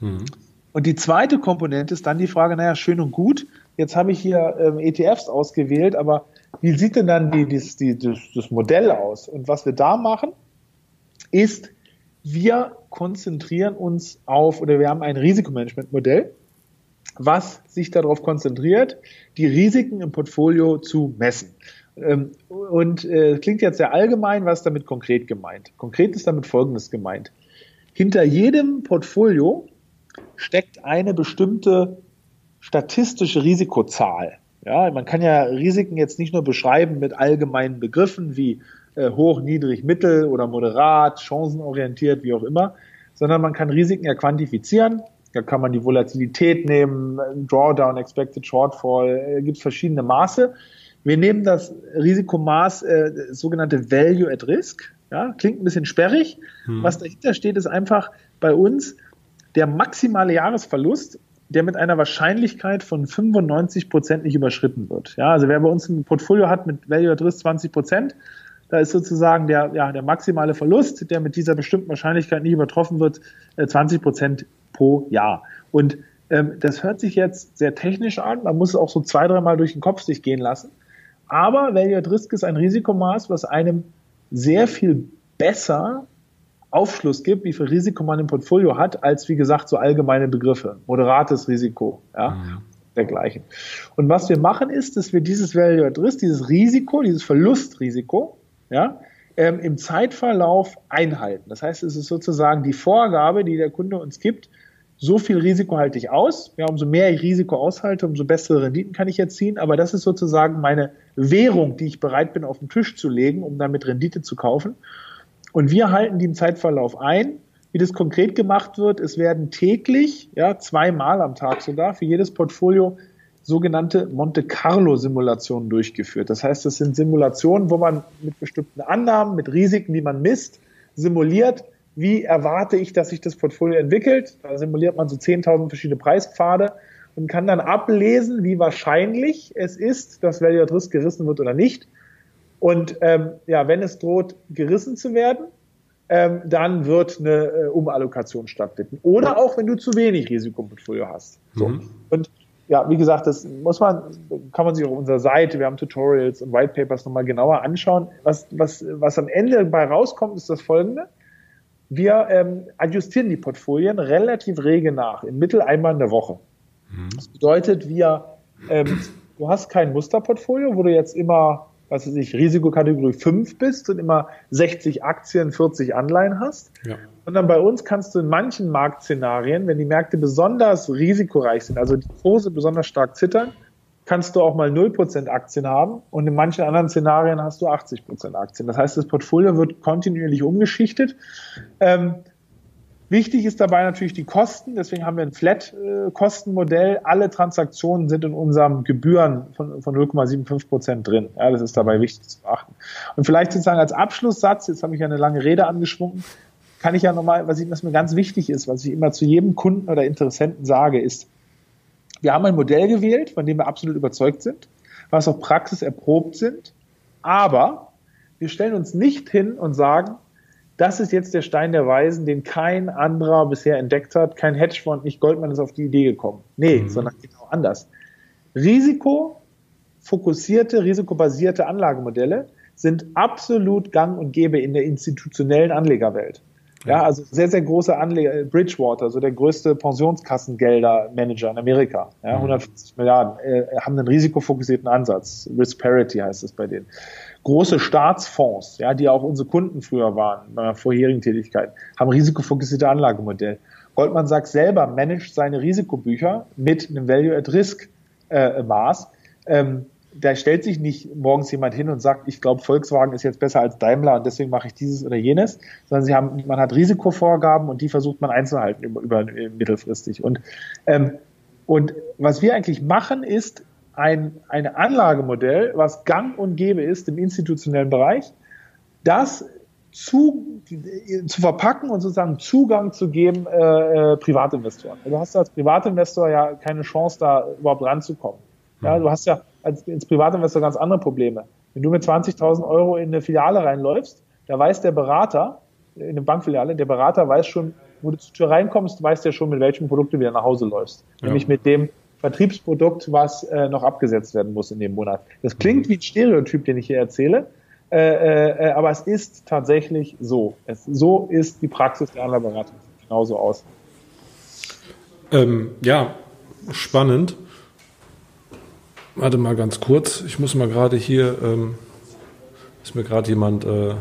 S3: Mhm. Und die zweite Komponente ist dann die Frage, naja, schön und gut, jetzt habe ich hier ähm, ETFs ausgewählt, aber wie sieht denn dann die, die, die, das, das Modell aus? Und was wir da machen, ist, wir konzentrieren uns auf, oder wir haben ein Risikomanagementmodell, was sich darauf konzentriert, die Risiken im Portfolio zu messen. Ähm, und äh, klingt jetzt sehr allgemein, was damit konkret gemeint? Konkret ist damit Folgendes gemeint. Hinter jedem Portfolio steckt eine bestimmte statistische Risikozahl. Ja, man kann ja Risiken jetzt nicht nur beschreiben mit allgemeinen Begriffen wie äh, hoch, niedrig, mittel oder moderat, chancenorientiert, wie auch immer, sondern man kann Risiken ja quantifizieren. Da kann man die Volatilität nehmen, Drawdown, Expected Shortfall, äh, gibt verschiedene Maße. Wir nehmen das Risikomaß, äh, das sogenannte Value at Risk. Ja, klingt ein bisschen sperrig. Hm. Was dahinter steht, ist einfach bei uns der maximale Jahresverlust, der mit einer Wahrscheinlichkeit von 95 Prozent nicht überschritten wird. Ja, also wer bei uns ein Portfolio hat mit Value at Risk 20 Prozent, da ist sozusagen der, ja, der maximale Verlust, der mit dieser bestimmten Wahrscheinlichkeit nicht übertroffen wird, 20 äh, Prozent pro Jahr. Und ähm, das hört sich jetzt sehr technisch an. Man muss es auch so zwei, dreimal durch den Kopf sich gehen lassen. Aber Value at Risk ist ein Risikomaß, was einem sehr viel besser Aufschluss gibt, wie viel Risiko man im Portfolio hat, als wie gesagt so allgemeine Begriffe. Moderates Risiko, ja, mhm. dergleichen. Und was wir machen ist, dass wir dieses Value at Risk, dieses Risiko, dieses Verlustrisiko, ja, ähm, im Zeitverlauf einhalten. Das heißt, es ist sozusagen die Vorgabe, die der Kunde uns gibt, so viel Risiko halte ich aus. Ja, umso mehr ich Risiko aushalte, umso bessere Renditen kann ich erzielen. Aber das ist sozusagen meine Währung, die ich bereit bin, auf den Tisch zu legen, um damit Rendite zu kaufen. Und wir halten die im Zeitverlauf ein. Wie das konkret gemacht wird, es werden täglich, ja, zweimal am Tag sogar, für jedes Portfolio sogenannte Monte Carlo Simulationen durchgeführt. Das heißt, das sind Simulationen, wo man mit bestimmten Annahmen, mit Risiken, die man misst, simuliert, wie erwarte ich, dass sich das Portfolio entwickelt. Da simuliert man so 10.000 verschiedene Preispfade und kann dann ablesen, wie wahrscheinlich es ist, dass Value at Risk gerissen wird oder nicht. Und ähm, ja, wenn es droht, gerissen zu werden, ähm, dann wird eine äh, Umallokation stattfinden. Oder auch, wenn du zu wenig Risiko im Portfolio hast. So. Mhm. Und ja, wie gesagt, das muss man, kann man sich auf unserer Seite, wir haben Tutorials und White Papers nochmal genauer anschauen. Was, was, was am Ende bei rauskommt, ist das folgende. Wir ähm, adjustieren die Portfolien relativ rege nach, im Mittel einmal in der Woche. Mhm. Das bedeutet, wir, ähm, du hast kein Musterportfolio, wo du jetzt immer, was weiß ich, Risikokategorie 5 bist und immer 60 Aktien, 40 Anleihen hast, ja. Sondern bei uns kannst du in manchen Marktszenarien, wenn die Märkte besonders risikoreich sind, also die Kurse besonders stark zittern, kannst du auch mal 0% Aktien haben und in manchen anderen Szenarien hast du 80% Aktien. Das heißt, das Portfolio wird kontinuierlich umgeschichtet. Ähm, wichtig ist dabei natürlich die Kosten, deswegen haben wir ein Flat-Kostenmodell. Alle Transaktionen sind in unserem Gebühren von, von 0,75% drin. Ja, das ist dabei wichtig zu beachten. Und vielleicht sozusagen als Abschlusssatz, jetzt habe ich ja eine lange Rede angeschwungen, kann ich ja nochmal, was, was mir ganz wichtig ist, was ich immer zu jedem Kunden oder Interessenten sage, ist, wir haben ein Modell gewählt, von dem wir absolut überzeugt sind, was auch Praxis erprobt sind, aber wir stellen uns nicht hin und sagen, das ist jetzt der Stein der Weisen, den kein anderer bisher entdeckt hat, kein Hedgefonds, nicht Goldman ist auf die Idee gekommen. Nee, mhm. sondern genau anders. Risikofokussierte, risikobasierte Anlagemodelle sind absolut gang und gäbe in der institutionellen Anlegerwelt. Ja, also sehr, sehr große Anleger, äh, Bridgewater, so der größte Pensionskassengelder-Manager in Amerika, ja, 150 mhm. Milliarden, äh, haben einen risikofokussierten Ansatz. Risk Parity heißt es bei denen. Große Staatsfonds, ja, die auch unsere Kunden früher waren, bei meiner vorherigen Tätigkeit, haben risikofokussierte Anlagemodell. Goldman Sachs selber managt seine Risikobücher mit einem Value at Risk äh, Maß. Ähm, da stellt sich nicht morgens jemand hin und sagt, ich glaube, Volkswagen ist jetzt besser als Daimler und deswegen mache ich dieses oder jenes, sondern sie haben, man hat Risikovorgaben und die versucht man einzuhalten über, über mittelfristig. Und, ähm, und was wir eigentlich machen, ist ein, ein Anlagemodell, was gang und gäbe ist im institutionellen Bereich, das zu, zu verpacken und sozusagen Zugang zu geben äh, äh, Privatinvestoren. Also du hast als Privatinvestor ja keine Chance, da überhaupt ranzukommen. Ja, du hast ja als, als Privatinvestor ganz andere Probleme. Wenn du mit 20.000 Euro in eine Filiale reinläufst, da weiß der Berater, in eine Bankfiliale, der Berater weiß schon, wo du zur Tür reinkommst, weiß der schon, mit welchem Produkt du wieder nach Hause läufst. Ja. Nämlich mit dem Vertriebsprodukt, was äh, noch abgesetzt werden muss in dem Monat. Das klingt wie ein Stereotyp, den ich hier erzähle, äh, äh, aber es ist tatsächlich so. Es, so ist die Praxis der Anlageberatung. Genauso aus.
S2: Ähm, ja, spannend. Warte mal ganz kurz. Ich muss mal gerade hier, ähm, ist mir gerade jemand äh,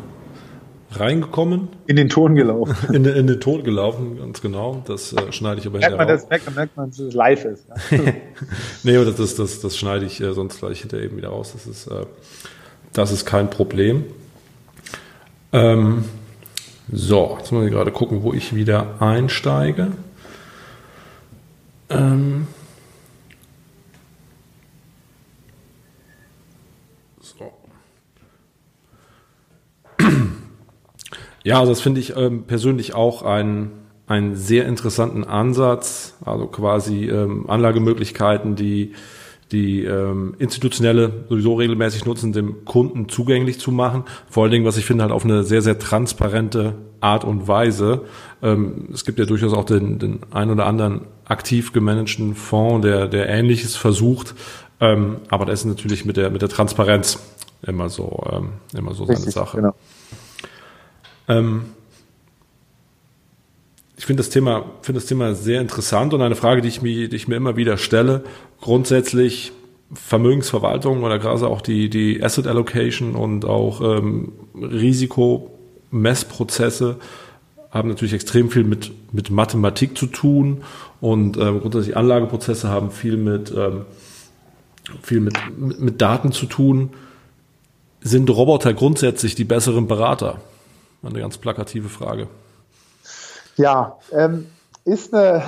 S2: reingekommen.
S3: In den Ton gelaufen.
S2: In, in, den Ton gelaufen, ganz genau. Das äh, schneide ich aber
S3: merkt hinterher. Man das, merkt, man, merkt man, dass es live ist.
S2: Ja? nee, aber das, das, das schneide ich äh, sonst gleich hinterher eben wieder raus. Das ist, äh, das ist kein Problem. Ähm, so, jetzt muss ich gerade gucken, wo ich wieder einsteige. Ähm, Ja, also das finde ich ähm, persönlich auch einen, einen sehr interessanten Ansatz, also quasi ähm, Anlagemöglichkeiten, die die ähm, institutionelle sowieso regelmäßig nutzen, dem Kunden zugänglich zu machen. Vor allen Dingen, was ich finde, halt auf eine sehr, sehr transparente Art und Weise. Ähm, es gibt ja durchaus auch den, den ein oder anderen aktiv gemanagten Fonds, der, der Ähnliches versucht. Ähm, aber das ist natürlich mit der, mit der Transparenz immer so, ähm, immer so Richtig, seine Sache. Genau. Ähm, ich finde das Thema, finde das Thema sehr interessant und eine Frage, die ich mir, die ich mir immer wieder stelle. Grundsätzlich Vermögensverwaltung oder gerade auch die, die Asset Allocation und auch ähm, Risikomessprozesse haben natürlich extrem viel mit, mit Mathematik zu tun und ähm, grundsätzlich Anlageprozesse haben viel mit, ähm, viel mit, mit, mit Daten zu tun. Sind Roboter grundsätzlich die besseren Berater? Eine ganz plakative Frage.
S3: Ja, ähm, ist eine,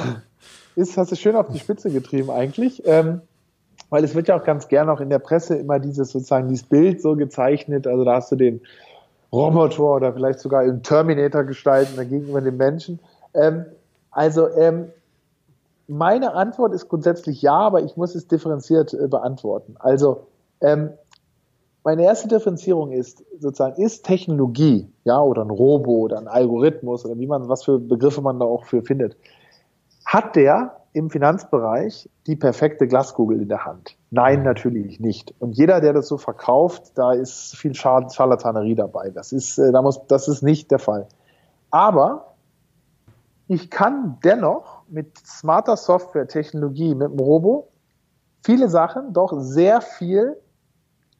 S3: ist, hast du schön auf die Spitze getrieben eigentlich, ähm, weil es wird ja auch ganz gerne auch in der Presse immer dieses sozusagen dieses Bild so gezeichnet, also da hast du den Roboter oder vielleicht sogar im Terminator gestalten gegenüber dem Menschen. Ähm, also ähm, meine Antwort ist grundsätzlich ja, aber ich muss es differenziert äh, beantworten. Also ähm, meine erste Differenzierung ist sozusagen, ist Technologie, ja, oder ein Robo oder ein Algorithmus oder wie man, was für Begriffe man da auch für findet, hat der im Finanzbereich die perfekte Glaskugel in der Hand? Nein, natürlich nicht. Und jeder, der das so verkauft, da ist viel Scharlatanerie dabei. Das ist, äh, da muss, das ist nicht der Fall. Aber ich kann dennoch mit smarter Software, Technologie, mit dem Robo viele Sachen doch sehr viel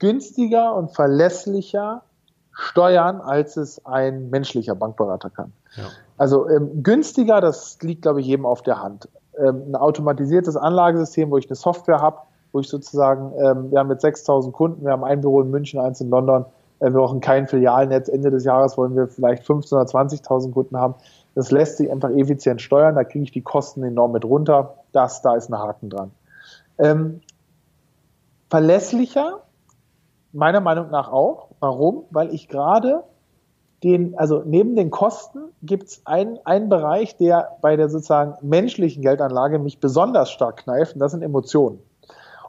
S3: günstiger und verlässlicher steuern, als es ein menschlicher Bankberater kann. Ja. Also ähm, günstiger, das liegt, glaube ich, jedem auf der Hand. Ähm, ein automatisiertes Anlagesystem, wo ich eine Software habe, wo ich sozusagen, ähm, wir haben mit 6000 Kunden, wir haben ein Büro in München, eins in London, äh, wir brauchen kein Filialnetz. Ende des Jahres wollen wir vielleicht 15.000 oder 20.000 Kunden haben. Das lässt sich einfach effizient steuern, da kriege ich die Kosten enorm mit runter. Das, da ist ein Haken dran. Ähm, verlässlicher, Meiner Meinung nach auch. Warum? Weil ich gerade den, also neben den Kosten gibt es einen, Bereich, der bei der sozusagen menschlichen Geldanlage mich besonders stark kneift, und das sind Emotionen.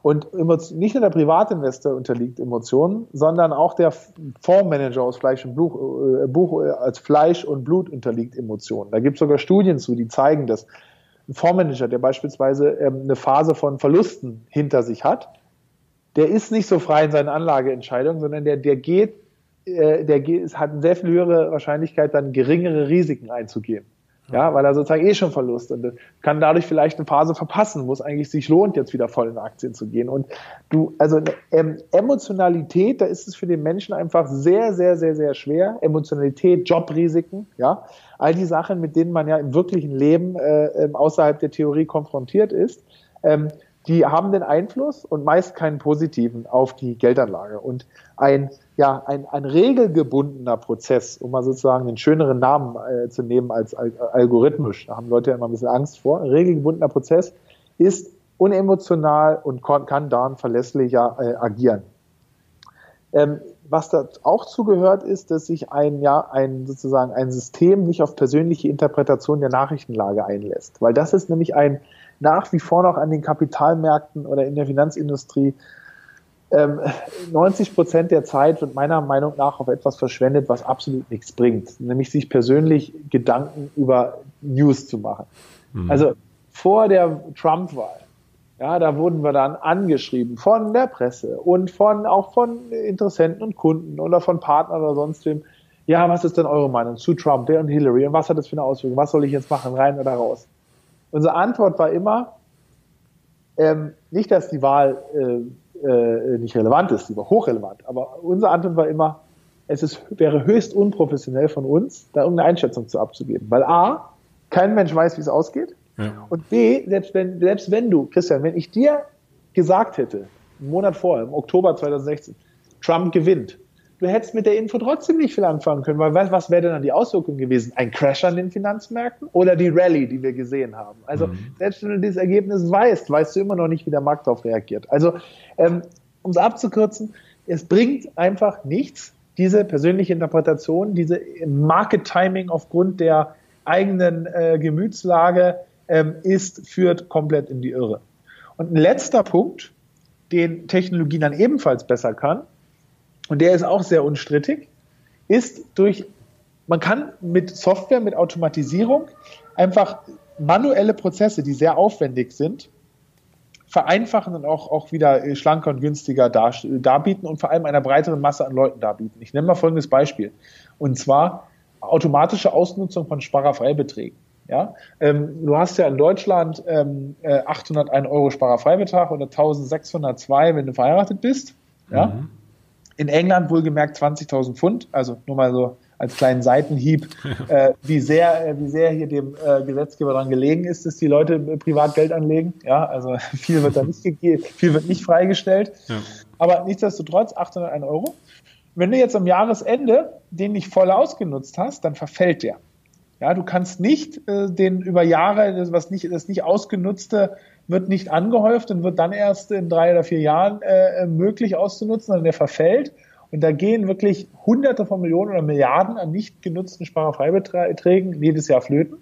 S3: Und nicht nur der Privatinvestor unterliegt Emotionen, sondern auch der Fondsmanager aus Fleisch und Blut, äh, Buch äh, als Fleisch und Blut unterliegt Emotionen. Da gibt es sogar Studien zu, die zeigen das. Ein Fondsmanager, der beispielsweise ähm, eine Phase von Verlusten hinter sich hat, der ist nicht so frei in seinen Anlageentscheidungen, sondern der, der geht, äh, der geht, hat eine sehr viel höhere Wahrscheinlichkeit, dann geringere Risiken einzugehen. Ja, weil er sozusagen eh schon Verlust und kann dadurch vielleicht eine Phase verpassen, wo es eigentlich sich lohnt, jetzt wieder voll in Aktien zu gehen. Und du, also ähm, Emotionalität, da ist es für den Menschen einfach sehr, sehr, sehr, sehr schwer. Emotionalität, Jobrisiken, ja, all die Sachen, mit denen man ja im wirklichen Leben äh, ähm, außerhalb der Theorie konfrontiert ist. Ähm, die haben den Einfluss und meist keinen positiven auf die Geldanlage. Und ein, ja, ein, ein regelgebundener Prozess, um mal sozusagen einen schöneren Namen äh, zu nehmen als al algorithmisch, da haben Leute ja immer ein bisschen Angst vor, ein regelgebundener Prozess ist unemotional und kann dann verlässlicher äh, agieren. Ähm, was da auch zugehört, ist, dass sich ein, ja, ein, sozusagen ein System nicht auf persönliche Interpretation der Nachrichtenlage einlässt. Weil das ist nämlich ein nach wie vor noch an den Kapitalmärkten oder in der Finanzindustrie ähm, 90 Prozent der Zeit wird meiner Meinung nach auf etwas verschwendet, was absolut nichts bringt, nämlich sich persönlich Gedanken über News zu machen. Mhm. Also vor der Trump-Wahl ja, da wurden wir dann angeschrieben von der Presse und von auch von Interessenten und Kunden oder von Partnern oder sonst wem. Ja, was ist denn eure Meinung zu Trump, der und Hillary und was hat das für eine Auswirkung? Was soll ich jetzt machen, rein oder raus? Unsere Antwort war immer, ähm, nicht, dass die Wahl äh, äh, nicht relevant ist, die war hochrelevant, aber unsere Antwort war immer, es ist, wäre höchst unprofessionell von uns, da irgendeine Einschätzung zu abzugeben. Weil A, kein Mensch weiß, wie es ausgeht. Ja. Und B, selbst wenn, selbst wenn du, Christian, wenn ich dir gesagt hätte, einen Monat vorher, im Oktober 2016, Trump gewinnt, hättest mit der Info trotzdem nicht viel anfangen können, weil was, was wäre denn dann die Auswirkung gewesen? Ein Crash an den Finanzmärkten oder die Rallye, die wir gesehen haben? Also mhm. selbst wenn du dieses Ergebnis weißt, weißt du immer noch nicht, wie der Markt darauf reagiert. Also ähm, um es abzukürzen, es bringt einfach nichts, diese persönliche Interpretation, diese Market Timing aufgrund der eigenen äh, Gemütslage ähm, ist, führt komplett in die Irre. Und ein letzter Punkt, den Technologie dann ebenfalls besser kann, und der ist auch sehr unstrittig, ist durch, man kann mit Software, mit Automatisierung einfach manuelle Prozesse, die sehr aufwendig sind, vereinfachen und auch, auch wieder schlanker und günstiger darbieten und vor allem einer breiteren Masse an Leuten darbieten. Ich nenne mal folgendes Beispiel. Und zwar automatische Ausnutzung von Sparerfreibeträgen. Ja, ähm, du hast ja in Deutschland ähm, 801 äh, Euro Sparerfreibetrag oder 1602, wenn du verheiratet bist. Ja, mhm. In England wohlgemerkt 20.000 Pfund. Also nur mal so als kleinen Seitenhieb, äh, wie sehr, äh, wie sehr hier dem äh, Gesetzgeber daran gelegen ist, dass die Leute äh, privat Geld anlegen. Ja, also viel wird da nicht gegeben, viel wird nicht freigestellt. Ja. Aber nichtsdestotrotz 801 Euro. Wenn du jetzt am Jahresende den nicht voll ausgenutzt hast, dann verfällt der. Ja, du kannst nicht äh, den über Jahre, das, was nicht, das nicht ausgenutzte wird nicht angehäuft und wird dann erst in drei oder vier Jahren äh, möglich auszunutzen, sondern der verfällt. Und da gehen wirklich Hunderte von Millionen oder Milliarden an nicht genutzten Sparerfreibeträgen jedes Jahr flöten.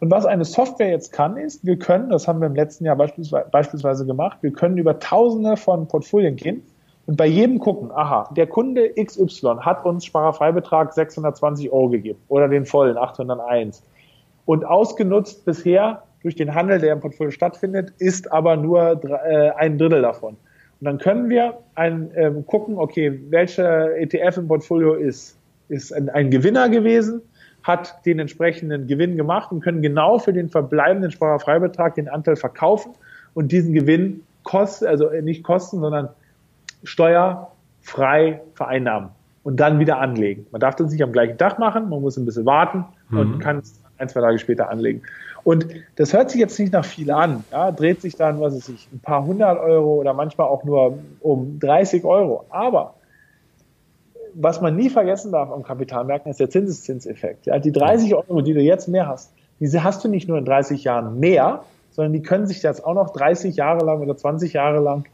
S3: Und was eine Software jetzt kann, ist, wir können, das haben wir im letzten Jahr beispielsweise gemacht, wir können über Tausende von Portfolien gehen und bei jedem gucken, aha, der Kunde XY hat uns Sparerfreibetrag 620 Euro gegeben oder den vollen 801. Und ausgenutzt bisher durch den Handel, der im Portfolio stattfindet, ist aber nur äh, ein Drittel davon. Und dann können wir ein, ähm, gucken, okay, welcher ETF im Portfolio ist, ist ein, ein Gewinner gewesen, hat den entsprechenden Gewinn gemacht und können genau für den verbleibenden Sparerfreibetrag den Anteil verkaufen und diesen Gewinn kosten, also nicht kosten, sondern steuerfrei vereinnahmen und dann wieder anlegen. Man darf das nicht am gleichen Tag machen, man muss ein bisschen warten mhm. und kann es ein, zwei Tage später anlegen. Und das hört sich jetzt nicht nach viel an. Ja, dreht sich dann, was weiß ich, ein paar hundert Euro oder manchmal auch nur um 30 Euro. Aber was man nie vergessen darf am Kapitalmärkten ist der Zinseszinseffekt. Ja, die 30 Euro, die du jetzt mehr hast, diese hast du nicht nur in 30 Jahren mehr, sondern die können sich jetzt auch noch 30 Jahre lang oder 20 Jahre lang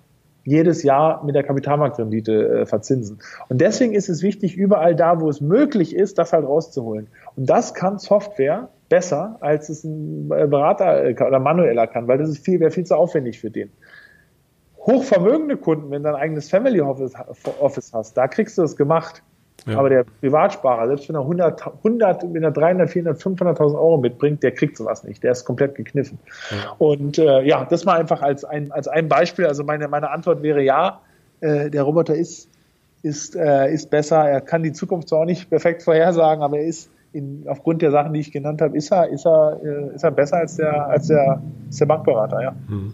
S3: jedes Jahr mit der Kapitalmarktrendite äh, verzinsen. Und deswegen ist es wichtig, überall da, wo es möglich ist, das halt rauszuholen. Und das kann Software besser, als es ein äh, Berater äh, oder manueller kann, weil das ist viel, wäre viel zu aufwendig für den. Hochvermögende Kunden, wenn du ein eigenes Family Office, Office hast, da kriegst du das gemacht. Ja. Aber der Privatsparer, selbst wenn er 100, 100 wenn er 300, 400, 500.000 Euro mitbringt, der kriegt sowas nicht. Der ist komplett gekniffen. Ja. Und äh, ja, das mal einfach als ein, als ein Beispiel. Also meine, meine Antwort wäre ja, äh, der Roboter ist, ist, äh, ist besser. Er kann die Zukunft zwar auch nicht perfekt vorhersagen, aber er ist in, aufgrund der Sachen, die ich genannt habe, ist er, ist er, äh, ist er besser als der, als der, als der Bankberater, ja. Hm.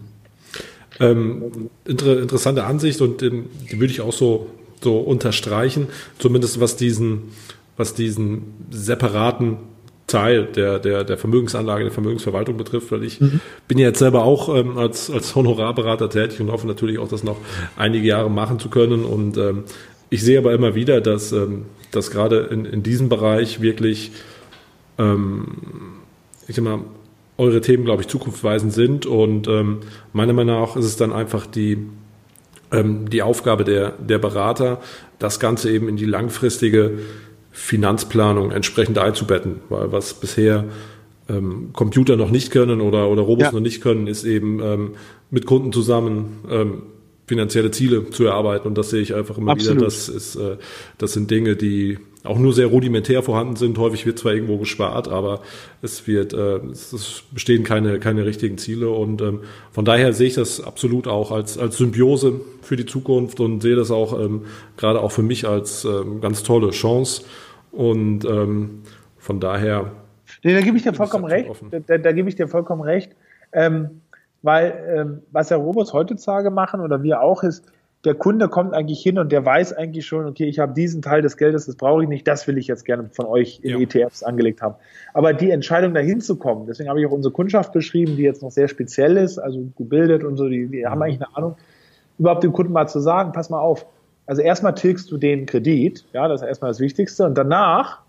S2: Ähm, inter, interessante Ansicht und ähm, die würde ich auch so so unterstreichen, zumindest was diesen, was diesen separaten
S1: Teil der, der, der Vermögensanlage, der Vermögensverwaltung betrifft, weil ich mhm. bin ja jetzt selber auch ähm, als, als Honorarberater tätig und hoffe natürlich auch, das noch einige Jahre machen zu können. Und ähm, ich sehe aber immer wieder, dass, ähm, dass gerade in, in diesem Bereich wirklich, ähm, ich sag mal, eure Themen, glaube ich, zukunftsweisend sind. Und ähm, meiner Meinung nach ist es dann einfach die, die Aufgabe der, der Berater, das Ganze eben in die langfristige Finanzplanung entsprechend einzubetten, weil was bisher ähm, Computer noch nicht können oder, oder Robots ja. noch nicht können, ist eben ähm, mit Kunden zusammen ähm, finanzielle Ziele zu erarbeiten. Und das sehe ich einfach immer Absolut. wieder. Das ist, äh, das sind Dinge, die auch nur sehr rudimentär vorhanden sind. Häufig wird zwar irgendwo gespart, aber es wird, äh, es bestehen keine, keine richtigen Ziele. Und ähm, von daher sehe ich das absolut auch als, als Symbiose für die Zukunft und sehe das auch ähm, gerade auch für mich als ähm, ganz tolle Chance. Und ähm, von daher.
S3: Nee, da gebe ich dir vollkommen recht. Da, da, gebe ich dir vollkommen recht. Ähm, weil ähm, was ja Robots heutzutage machen oder wir auch ist, der Kunde kommt eigentlich hin und der weiß eigentlich schon, okay, ich habe diesen Teil des Geldes, das brauche ich nicht, das will ich jetzt gerne von euch in ja. ETFs angelegt haben. Aber die Entscheidung dahin zu kommen, deswegen habe ich auch unsere Kundschaft beschrieben, die jetzt noch sehr speziell ist, also gebildet und so, die, die haben eigentlich eine Ahnung, überhaupt dem Kunden mal zu sagen, pass mal auf, also erstmal tilgst du den Kredit, ja, das ist erstmal das Wichtigste. Und danach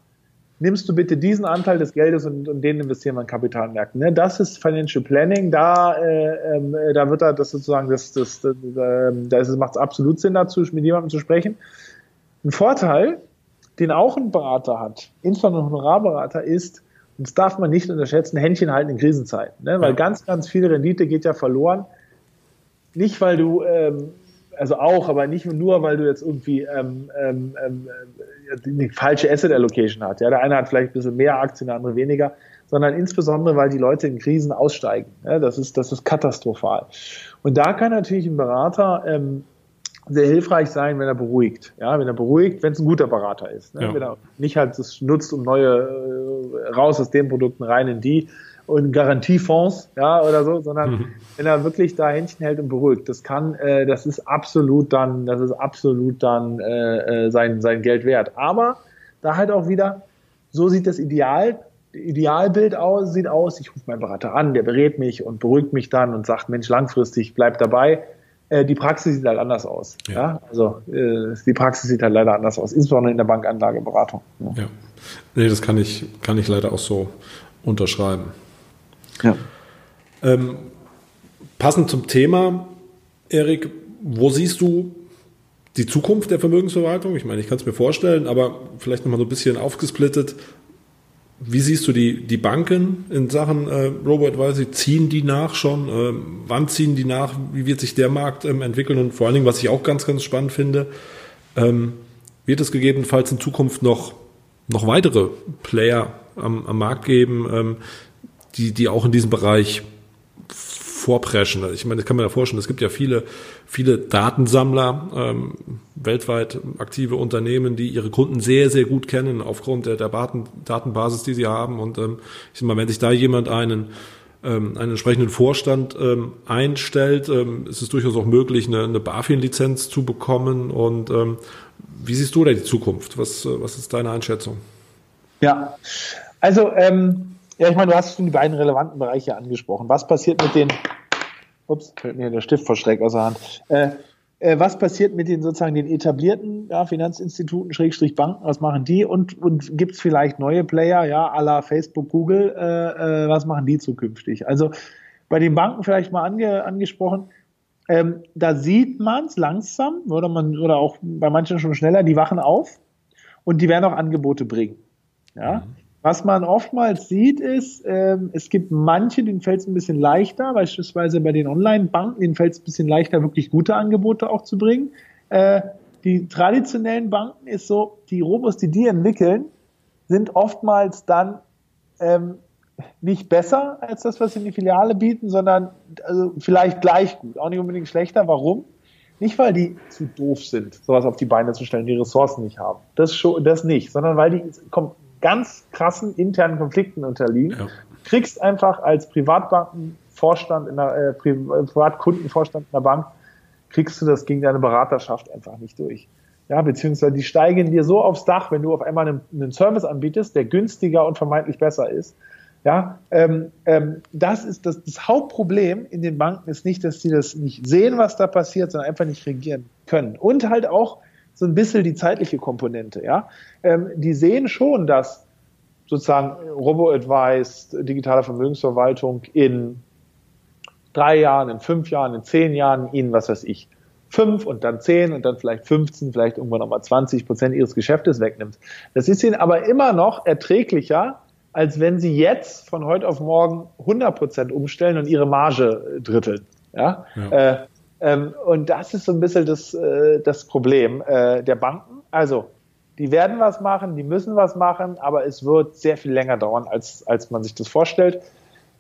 S3: nimmst du bitte diesen Anteil des Geldes und, und den investieren wir in Kapitalmärkten. Ne? Das ist Financial Planning. Da, äh, äh, da wird da das sozusagen, das, das, das, ähm, da macht es absolut Sinn dazu, mit jemandem zu sprechen. Ein Vorteil, den auch ein Berater hat, insbesondere ein Honorarberater, ist, und das darf man nicht unterschätzen, Händchen halten in Krisenzeiten. Ne? Weil ganz, ganz viel Rendite geht ja verloren. Nicht, weil du ähm, also auch, aber nicht nur, weil du jetzt irgendwie ähm, ähm, ähm, die falsche Asset Allocation hast. Ja, der eine hat vielleicht ein bisschen mehr Aktien, der andere weniger, sondern insbesondere, weil die Leute in Krisen aussteigen. Ja, das ist das ist katastrophal. Und da kann natürlich ein Berater ähm, sehr hilfreich sein, wenn er beruhigt. Ja, wenn er beruhigt, wenn es ein guter Berater ist. Ne? Ja. Wenn er nicht halt das nutzt, um neue äh, raus aus den Produkten rein in die, und Garantiefonds, ja, oder so, sondern mhm. wenn er wirklich da Händchen hält und beruhigt, das kann, äh, das ist absolut dann, das ist absolut dann äh, äh, sein, sein Geld wert. Aber da halt auch wieder, so sieht das Ideal, Idealbild aus, sieht aus, ich rufe meinen Berater an, der berät mich und beruhigt mich dann und sagt, Mensch, langfristig bleib dabei. Äh, die Praxis sieht halt anders aus. Ja. ja? Also äh, die Praxis sieht halt leider anders aus, insbesondere in der Bankanlageberatung.
S1: Ja. ja. Nee, das kann ich, kann ich leider auch so unterschreiben. Ja. Ähm, passend zum Thema, Erik, wo siehst du die Zukunft der Vermögensverwaltung? Ich meine, ich kann es mir vorstellen, aber vielleicht nochmal so ein bisschen aufgesplittet. Wie siehst du die, die Banken in Sachen äh, Robo-Advisory? Ziehen die nach schon? Ähm, wann ziehen die nach? Wie wird sich der Markt ähm, entwickeln? Und vor allen Dingen, was ich auch ganz, ganz spannend finde, ähm, wird es gegebenenfalls in Zukunft noch, noch weitere Player am, am Markt geben, ähm, die, die auch in diesem Bereich vorpreschen. Also ich meine, das kann man ja vorstellen, es gibt ja viele, viele Datensammler, ähm, weltweit aktive Unternehmen, die ihre Kunden sehr, sehr gut kennen aufgrund der, der Daten, Datenbasis, die sie haben. Und ähm, ich sag mal, wenn sich da jemand einen ähm, einen entsprechenden Vorstand ähm, einstellt, ähm, ist es durchaus auch möglich, eine, eine BaFin-Lizenz zu bekommen. Und ähm, wie siehst du da die Zukunft? Was, was ist deine Einschätzung?
S3: Ja, also ähm, ja, ich meine, du hast schon die beiden relevanten Bereiche angesprochen. Was passiert mit den, ups, fällt mir der Stift verschreckt aus der Hand. Äh, äh, was passiert mit den sozusagen den etablierten ja, Finanzinstituten, Schrägstrich Banken, was machen die? Und, und gibt es vielleicht neue Player, ja, à la Facebook, Google, äh, äh, was machen die zukünftig? Also bei den Banken vielleicht mal ange, angesprochen, ähm, da sieht man es langsam, oder man, oder auch bei manchen schon schneller, die wachen auf und die werden auch Angebote bringen. Ja. Mhm. Was man oftmals sieht, ist, ähm, es gibt manche, denen fällt es ein bisschen leichter, beispielsweise bei den Online-Banken, denen fällt es ein bisschen leichter, wirklich gute Angebote auch zu bringen. Äh, die traditionellen Banken ist so, die Robos, die die entwickeln, sind oftmals dann ähm, nicht besser als das, was sie in die Filiale bieten, sondern also vielleicht gleich gut, auch nicht unbedingt schlechter. Warum? Nicht, weil die zu doof sind, sowas auf die Beine zu stellen, die Ressourcen nicht haben. Das, das nicht, sondern weil die ganz krassen internen Konflikten unterliegen. Ja. Kriegst einfach als Privatbankenvorstand in der äh, Privatkundenvorstand in der Bank kriegst du das gegen deine Beraterschaft einfach nicht durch. Ja, beziehungsweise die steigen dir so aufs Dach, wenn du auf einmal einen, einen Service anbietest, der günstiger und vermeintlich besser ist. Ja, ähm, ähm, das ist das, das Hauptproblem in den Banken ist nicht, dass sie das nicht sehen, was da passiert, sondern einfach nicht regieren können. Und halt auch so ein bisschen die zeitliche Komponente. Ja, ähm, die sehen schon, dass sozusagen Robo-Advice, digitale Vermögensverwaltung in drei Jahren, in fünf Jahren, in zehn Jahren ihnen, was weiß ich, fünf und dann zehn und dann vielleicht 15, vielleicht irgendwann nochmal 20 Prozent ihres Geschäftes wegnimmt. Das ist ihnen aber immer noch erträglicher, als wenn sie jetzt von heute auf morgen 100 Prozent umstellen und ihre Marge dritteln. Ja? ja. Äh, ähm, und das ist so ein bisschen das, äh, das Problem äh, der Banken. Also, die werden was machen, die müssen was machen, aber es wird sehr viel länger dauern, als, als man sich das vorstellt.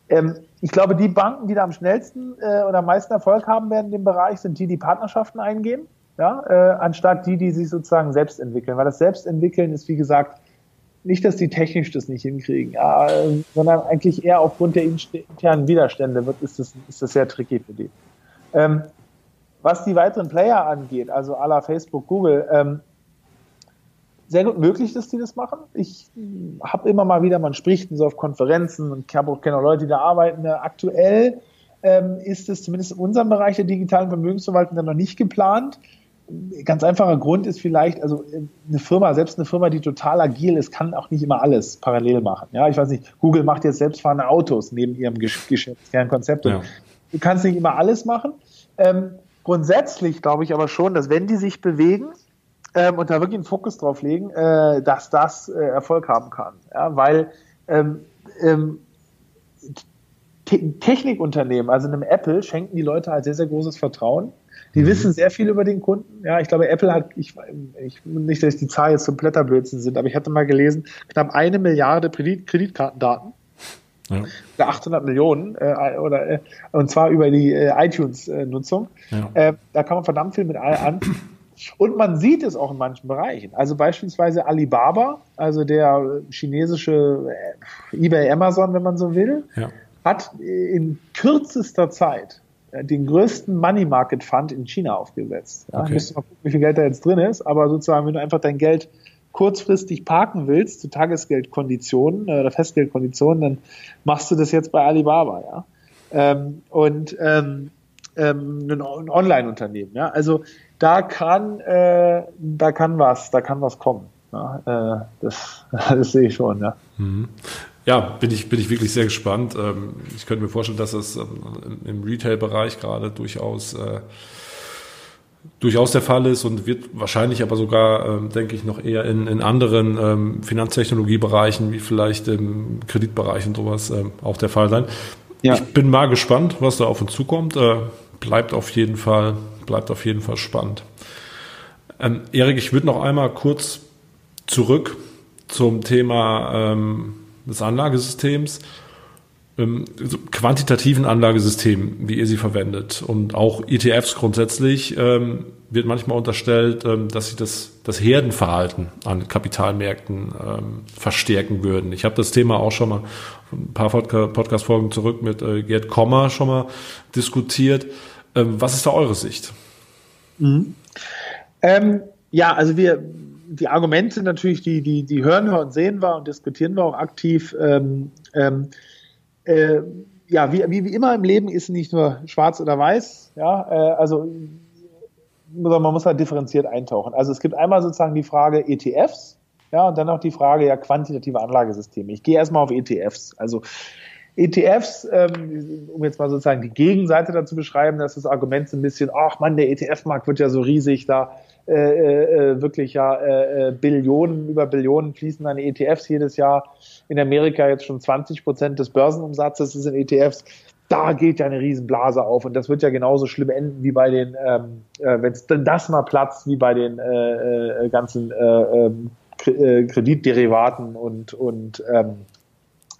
S3: Ähm, ich glaube, die Banken, die da am schnellsten äh, oder am meisten Erfolg haben werden in dem Bereich, sind die, die Partnerschaften eingehen, ja, äh, anstatt die, die sich sozusagen selbst entwickeln. Weil das Selbstentwickeln ist, wie gesagt, nicht, dass die technisch das nicht hinkriegen, ja, äh, sondern eigentlich eher aufgrund der internen Widerstände wird, ist das, ist das sehr tricky für die. Ähm, was die weiteren Player angeht, also la Facebook, Google, ähm, sehr gut möglich, dass die das machen. Ich habe immer mal wieder, man spricht so auf Konferenzen und ich habe auch kenne Leute, die da arbeiten. Aktuell ähm, ist es zumindest in unserem Bereich der digitalen Vermögensverwaltung dann noch nicht geplant. Ganz einfacher Grund ist vielleicht, also eine Firma, selbst eine Firma, die total agil ist, kann auch nicht immer alles parallel machen. Ja, ich weiß nicht, Google macht jetzt selbstfahrende Autos neben ihrem Geschäftskernkonzept. Ja. Du kannst nicht immer alles machen. Ähm, grundsätzlich glaube ich aber schon, dass wenn die sich bewegen, ähm, und da wirklich einen Fokus drauf legen, äh, dass das äh, Erfolg haben kann. Ja, weil ähm, ähm, Te Technikunternehmen, also einem Apple, schenken die Leute halt sehr, sehr großes Vertrauen. Die mhm. wissen sehr viel über den Kunden. Ja, ich glaube, Apple hat, ich, ich nicht, dass die Zahlen jetzt zum Blätterblödsinn sind, aber ich hatte mal gelesen, knapp eine Milliarde Kredit Kreditkartendaten. Ja. 800 Millionen äh, oder äh, und zwar über die äh, iTunes-Nutzung. Ja. Äh, da kann man verdammt viel mit an. Und man sieht es auch in manchen Bereichen. Also beispielsweise Alibaba, also der chinesische äh, eBay Amazon, wenn man so will, ja. hat in kürzester Zeit äh, den größten Money Market Fund in China aufgesetzt. Ja, okay. Müssen mal gucken, wie viel Geld da jetzt drin ist, aber sozusagen, wenn du einfach dein Geld kurzfristig parken willst, zu Tagesgeldkonditionen äh, oder Festgeldkonditionen, dann machst du das jetzt bei Alibaba, ja. Ähm, und ähm, ähm, ein Online-Unternehmen, ja. Also da kann, äh, da kann was, da kann was kommen. Ja, äh, das, das sehe ich schon, ja.
S2: Mhm. Ja, bin ich, bin ich wirklich sehr gespannt. Ähm, ich könnte mir vorstellen, dass es ähm, im Retail-Bereich gerade durchaus, äh, durchaus der Fall ist und wird wahrscheinlich aber sogar, ähm, denke ich, noch eher in, in anderen ähm, Finanztechnologiebereichen, wie vielleicht im Kreditbereich und sowas, ähm, auch der Fall sein. Ja. Ich bin mal gespannt, was da auf uns zukommt. Äh, bleibt auf jeden Fall bleibt auf jeden Fall spannend. Ähm, Erik, ich würde noch einmal kurz zurück zum Thema ähm, des Anlagesystems, ähm, quantitativen Anlagesystemen, wie ihr sie verwendet. Und auch ETFs grundsätzlich ähm, wird manchmal unterstellt, ähm, dass sie das, das Herdenverhalten an Kapitalmärkten ähm, verstärken würden. Ich habe das Thema auch schon mal ein paar Podcast-Folgen zurück mit äh, Gerd Kommer schon mal diskutiert. Ähm, was ist da eure Sicht?
S3: Mhm. Ähm, ja, also wir, die Argumente natürlich, die, die, die hören wir und sehen wir und diskutieren wir auch aktiv. Ähm, ähm, äh, ja, wie, wie, wie immer im Leben ist nicht nur schwarz oder weiß, ja, äh, also man muss halt differenziert eintauchen. Also es gibt einmal sozusagen die Frage ETFs, ja, und dann auch die Frage ja quantitative Anlagesysteme. Ich gehe erstmal auf ETFs. Also ETFs, ähm, um jetzt mal sozusagen die Gegenseite dazu beschreiben, dass das Argument so ein bisschen, ach man, der ETF-Markt wird ja so riesig, da äh, äh, wirklich ja äh, äh, Billionen über Billionen fließen an ETFs jedes Jahr. In Amerika jetzt schon 20 Prozent des Börsenumsatzes ist in ETFs. Da geht ja eine Riesenblase auf und das wird ja genauso schlimm enden wie bei den, ähm, äh, wenn es denn das mal platzt, wie bei den äh, äh, ganzen äh, ähm, äh, Kreditderivaten und, und ähm,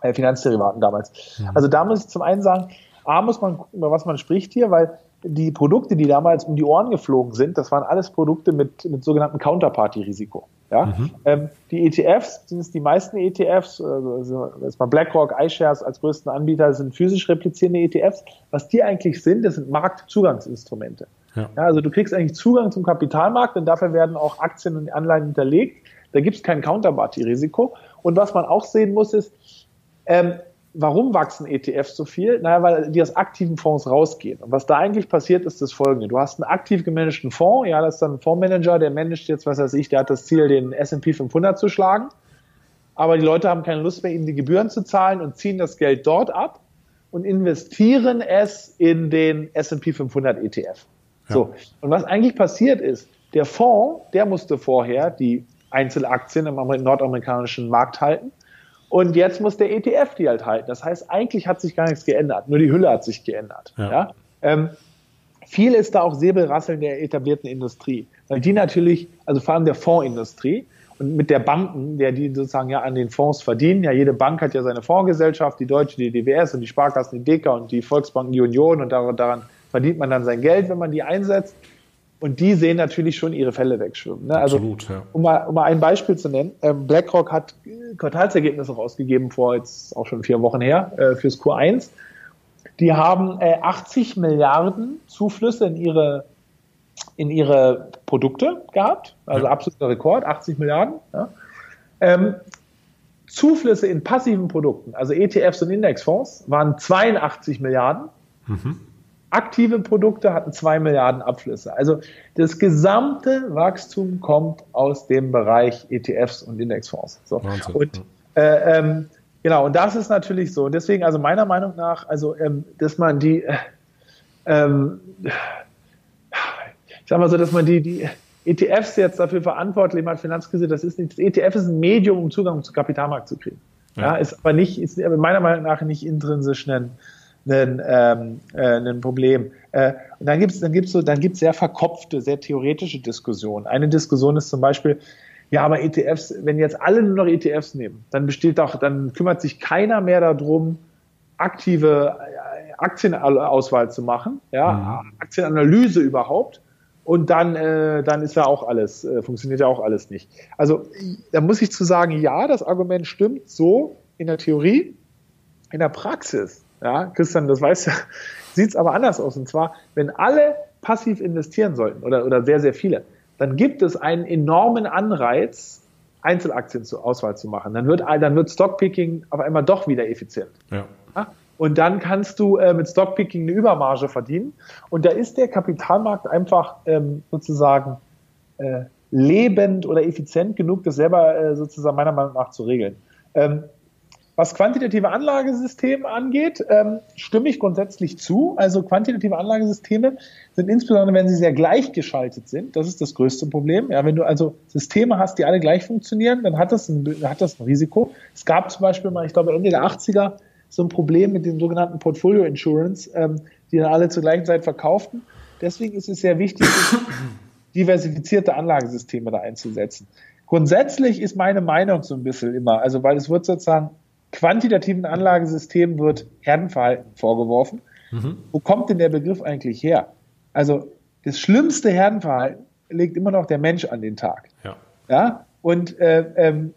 S3: äh, Finanzderivaten damals. Mhm. Also da muss ich zum einen sagen, A muss man gucken, über was man spricht hier, weil die Produkte, die damals um die Ohren geflogen sind, das waren alles Produkte mit, mit sogenannten Counterparty-Risiko. Ja? Mhm. Ähm, die ETFs, sind es die meisten ETFs, also jetzt mal BlackRock, iShares als größten Anbieter, sind physisch replizierende ETFs. Was die eigentlich sind, das sind Marktzugangsinstrumente. Ja. ja. also du kriegst eigentlich Zugang zum Kapitalmarkt und dafür werden auch Aktien und Anleihen hinterlegt. Da gibt es kein Counterparty-Risiko. Und was man auch sehen muss, ist, ähm, warum wachsen ETFs so viel? Naja, weil die aus aktiven Fonds rausgehen. Und was da eigentlich passiert, ist das folgende. Du hast einen aktiv gemanagten Fonds, ja, das ist dann ein Fondsmanager, der managt jetzt, was weiß ich, der hat das Ziel, den S&P 500 zu schlagen. Aber die Leute haben keine Lust mehr, ihm die Gebühren zu zahlen und ziehen das Geld dort ab und investieren es in den S&P 500 ETF. Ja. So. Und was eigentlich passiert ist, der Fonds, der musste vorher die Einzelaktien im nordamerikanischen Markt halten. Und jetzt muss der ETF die halt halten. Das heißt, eigentlich hat sich gar nichts geändert. Nur die Hülle hat sich geändert. Ja. ja? Ähm, viel ist da auch Säbelrasseln der etablierten Industrie. Weil die natürlich, also vor allem der Fondsindustrie und mit der Banken, der die sozusagen ja an den Fonds verdienen. Ja, jede Bank hat ja seine Fondsgesellschaft, die Deutsche, die DWS und die Sparkassen, die DEKA und die Volksbanken, die Union und daran verdient man dann sein Geld, wenn man die einsetzt. Und die sehen natürlich schon ihre Fälle wegschwimmen. Ne? Also, Absolut, ja. um, mal, um mal ein Beispiel zu nennen, ähm, BlackRock hat Quartalsergebnisse rausgegeben vor jetzt auch schon vier Wochen her äh, fürs Q1. Die haben äh, 80 Milliarden Zuflüsse in ihre, in ihre Produkte gehabt, also ja. absoluter Rekord, 80 Milliarden. Ja. Ähm, Zuflüsse in passiven Produkten, also ETFs und Indexfonds, waren 82 Milliarden. Mhm aktive Produkte hatten zwei Milliarden Abflüsse. Also das gesamte Wachstum kommt aus dem Bereich ETFs und Indexfonds. So. Und äh, ähm, genau, und das ist natürlich so. Deswegen, also meiner Meinung nach, also ähm, dass man die, äh, ähm, ich sag mal so, dass man die, die ETFs jetzt dafür verantwortlich macht, Finanzkrise, das ist nicht, das ETF ist ein Medium, um Zugang zum Kapitalmarkt zu kriegen. Ja, ja ist aber nicht, ist meiner Meinung nach nicht intrinsisch ein ein, ähm, äh, ein Problem. Äh, und dann gibt es dann gibt's so, dann gibt's sehr verkopfte, sehr theoretische Diskussionen. Eine Diskussion ist zum Beispiel, ja, aber ETFs, wenn jetzt alle nur noch ETFs nehmen, dann besteht doch, dann kümmert sich keiner mehr darum, aktive äh, Aktienauswahl zu machen, ja, mhm. Aktienanalyse überhaupt. Und dann, äh, dann ist ja auch alles, äh, funktioniert ja auch alles nicht. Also da muss ich zu sagen, ja, das Argument stimmt so in der Theorie, in der Praxis ja, Christian, das weiß ja, sieht es aber anders aus. Und zwar, wenn alle passiv investieren sollten oder, oder sehr, sehr viele, dann gibt es einen enormen Anreiz, Einzelaktien zur Auswahl zu machen. Dann wird, dann wird Stockpicking auf einmal doch wieder effizient. Ja. ja? Und dann kannst du äh, mit Stockpicking eine Übermarge verdienen. Und da ist der Kapitalmarkt einfach ähm, sozusagen äh, lebend oder effizient genug, das selber äh, sozusagen meiner Meinung nach zu regeln. Ähm, was quantitative Anlagesysteme angeht, ähm, stimme ich grundsätzlich zu. Also quantitative Anlagesysteme sind insbesondere, wenn sie sehr gleichgeschaltet sind, das ist das größte Problem. Ja, wenn du also Systeme hast, die alle gleich funktionieren, dann hat das ein, hat das ein Risiko. Es gab zum Beispiel mal, ich glaube Ende der 80er, so ein Problem mit dem sogenannten Portfolio Insurance, ähm, die dann alle zur gleichen Zeit verkauften. Deswegen ist es sehr wichtig, diversifizierte Anlagesysteme da einzusetzen. Grundsätzlich ist meine Meinung so ein bisschen immer, also weil es wird sozusagen quantitativen Anlagesystemen wird Herdenverhalten vorgeworfen. Mhm. Wo kommt denn der Begriff eigentlich her? Also das schlimmste Herdenverhalten legt immer noch der Mensch an den Tag. Ja. ja? Und äh, ähm,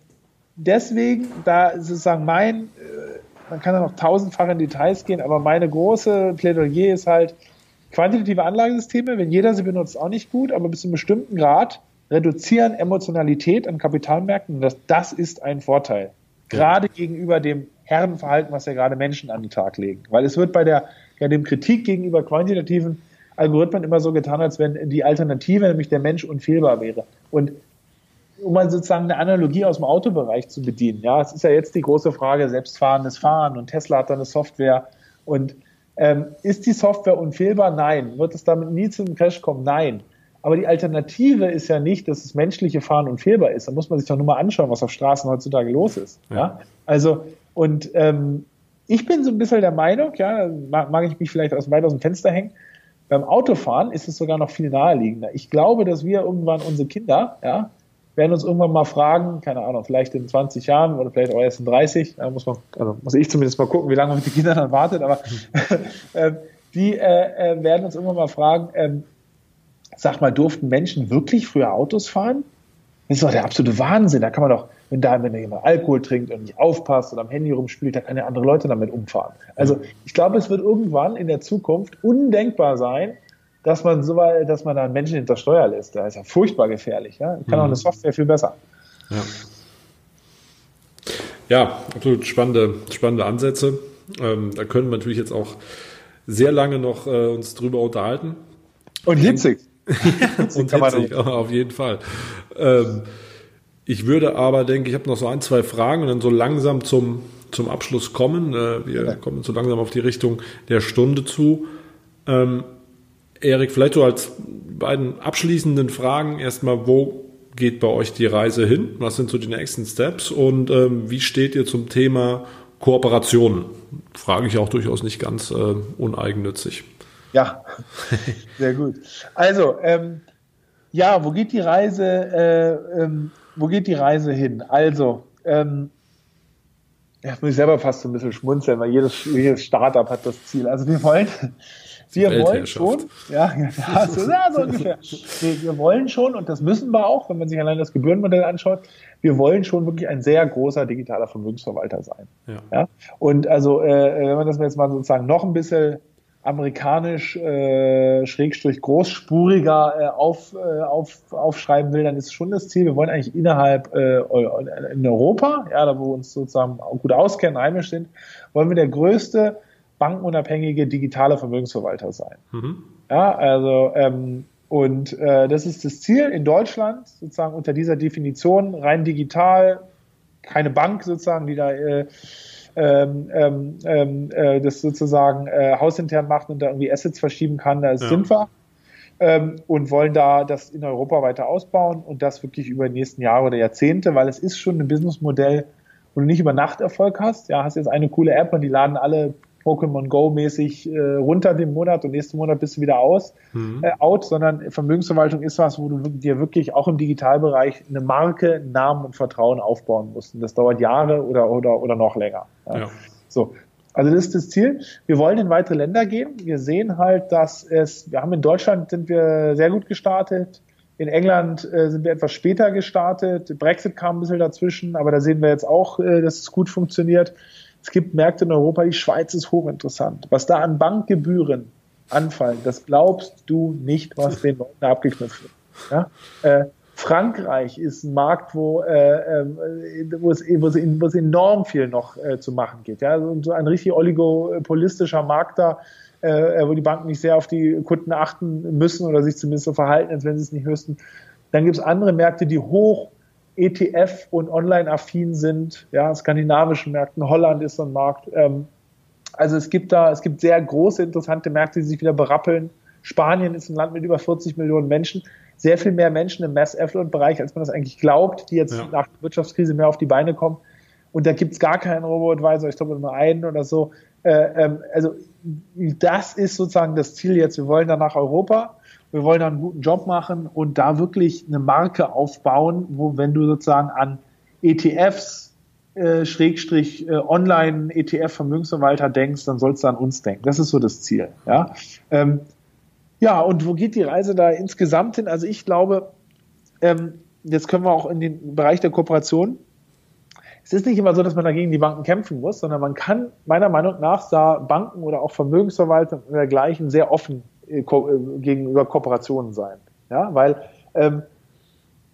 S3: deswegen, da sozusagen mein, äh, man kann da noch tausendfach in Details gehen, aber meine große Plädoyer ist halt, quantitative Anlagesysteme, wenn jeder sie benutzt, auch nicht gut, aber bis zu einem bestimmten Grad reduzieren Emotionalität an Kapitalmärkten und das, das ist ein Vorteil. Gerade ja. gegenüber dem Herrenverhalten, was ja gerade Menschen an den Tag legen. Weil es wird bei der, ja, dem Kritik gegenüber quantitativen Algorithmen immer so getan, als wenn die Alternative, nämlich der Mensch, unfehlbar wäre. Und um mal sozusagen eine Analogie aus dem Autobereich zu bedienen, ja, es ist ja jetzt die große Frage, selbstfahrendes Fahren und Tesla hat da eine Software und ähm, ist die Software unfehlbar? Nein. Wird es damit nie zu einem Crash kommen? Nein. Aber die Alternative ist ja nicht, dass das menschliche Fahren unfehlbar ist. Da muss man sich doch nur mal anschauen, was auf Straßen heutzutage los ist. Ja. ja? Also, und ähm, ich bin so ein bisschen der Meinung, ja, mag ich mich vielleicht aus weit aus dem Fenster hängen, beim Autofahren ist es sogar noch viel naheliegender. Ich glaube, dass wir irgendwann unsere Kinder, ja, werden uns irgendwann mal fragen, keine Ahnung, vielleicht in 20 Jahren oder vielleicht auch erst in 30, da muss man, also muss ich zumindest mal gucken, wie lange man mit den Kindern dann wartet, aber äh, die äh, äh, werden uns irgendwann mal fragen, ähm, sag mal, durften Menschen wirklich früher Autos fahren? Das ist doch der absolute Wahnsinn. Da kann man doch, wenn da, wenn jemand Alkohol trinkt und nicht aufpasst oder am Handy rumspielt, da kann ja andere Leute damit umfahren. Also ich glaube, es wird irgendwann in der Zukunft undenkbar sein, dass man so dass man da einen Menschen hinter Steuer lässt. Das ist ja furchtbar gefährlich. Ja? Kann mhm. auch eine Software viel besser.
S2: Ja. Ja, absolut spannende, spannende Ansätze. Ähm, da können wir natürlich jetzt auch sehr lange noch äh, uns drüber unterhalten.
S3: Und hitzig.
S2: und hitzig, auf jeden Fall. Ähm, ich würde aber, denke ich, habe noch so ein, zwei Fragen und dann so langsam zum, zum Abschluss kommen. Äh, wir ja. kommen so langsam auf die Richtung der Stunde zu. Ähm, Erik, vielleicht so als beiden abschließenden Fragen erstmal, wo geht bei euch die Reise hin? Was sind so die nächsten Steps? Und ähm, wie steht ihr zum Thema Kooperationen? Frage ich auch durchaus nicht ganz äh, uneigennützig.
S3: Ja, sehr gut. Also, ähm, ja, wo geht die Reise, äh, ähm, wo geht die Reise hin? Also, ähm, ja, muss ich selber fast so ein bisschen schmunzeln, weil jedes, jedes Startup hat das Ziel. Also wir wollen, wir wollen schon, ja, ja, so, ja, so ungefähr. Wir, wir, wollen schon, und das müssen wir auch, wenn man sich allein das Gebührenmodell anschaut, wir wollen schon wirklich ein sehr großer digitaler Vermögensverwalter sein. Ja. ja? Und also, äh, wenn man das jetzt mal sozusagen noch ein bisschen amerikanisch äh, schrägstrich großspuriger äh, auf, äh, auf, aufschreiben will, dann ist schon das Ziel, wir wollen eigentlich innerhalb äh, in Europa, ja, da wo wir uns sozusagen auch gut auskennen, heimisch sind, wollen wir der größte bankenunabhängige digitale Vermögensverwalter sein. Mhm. Ja, also ähm, und äh, das ist das Ziel in Deutschland, sozusagen unter dieser Definition, rein digital, keine Bank sozusagen, die da äh, ähm, ähm, ähm, äh, das sozusagen äh, hausintern macht und da irgendwie Assets verschieben kann, da ja. sind wir. Ähm, und wollen da das in Europa weiter ausbauen und das wirklich über die nächsten Jahre oder Jahrzehnte, weil es ist schon ein Businessmodell, wo du nicht über Nacht Erfolg hast. Ja, hast jetzt eine coole App und die laden alle Pokémon Go mäßig äh, runter den Monat und nächsten Monat bist du wieder aus, mhm. äh, out, sondern Vermögensverwaltung ist was, wo du dir wirklich auch im Digitalbereich eine Marke, Namen und Vertrauen aufbauen musst. Und das dauert Jahre oder, oder, oder noch länger. Ja. Ja. So. Also das ist das Ziel. Wir wollen in weitere Länder gehen. Wir sehen halt, dass es, wir haben in Deutschland sind wir sehr gut gestartet. In England äh, sind wir etwas später gestartet. Brexit kam ein bisschen dazwischen, aber da sehen wir jetzt auch, äh, dass es gut funktioniert. Es gibt Märkte in Europa, die Schweiz ist hochinteressant. Was da an Bankgebühren anfallen, das glaubst du nicht, was den Leuten abgeknüpft wird. Ja? Äh, Frankreich ist ein Markt, wo, äh, äh wo, es, wo, es, wo es enorm viel noch äh, zu machen geht. Ja? So ein richtig oligopolistischer Markt da, äh, wo die Banken nicht sehr auf die Kunden achten müssen oder sich zumindest so verhalten, als wenn sie es nicht müssten. Dann gibt es andere Märkte, die hoch ETF und online-affin sind, ja, skandinavischen Märkten, Holland ist so ein Markt. Ähm, also es gibt da, es gibt sehr große, interessante Märkte, die sich wieder berappeln. Spanien ist ein Land mit über 40 Millionen Menschen, sehr viel mehr Menschen im Mass-Affluent-Bereich, als man das eigentlich glaubt, die jetzt ja. nach der Wirtschaftskrise mehr auf die Beine kommen. Und da gibt's gar keinen Robo-Advisor, ich glaube nur einen oder so. Äh, ähm, also das ist sozusagen das Ziel jetzt. Wir wollen dann nach Europa wir wollen da einen guten Job machen und da wirklich eine Marke aufbauen, wo wenn du sozusagen an ETFs äh, Schrägstrich äh, Online ETF Vermögensverwalter denkst, dann sollst du an uns denken. Das ist so das Ziel. Ja, ähm, ja und wo geht die Reise da insgesamt hin? Also ich glaube, ähm, jetzt können wir auch in den Bereich der Kooperation. Es ist nicht immer so, dass man dagegen die Banken kämpfen muss, sondern man kann meiner Meinung nach da Banken oder auch Vermögensverwalter und dergleichen sehr offen gegenüber Kooperationen sein. Ja, weil ähm,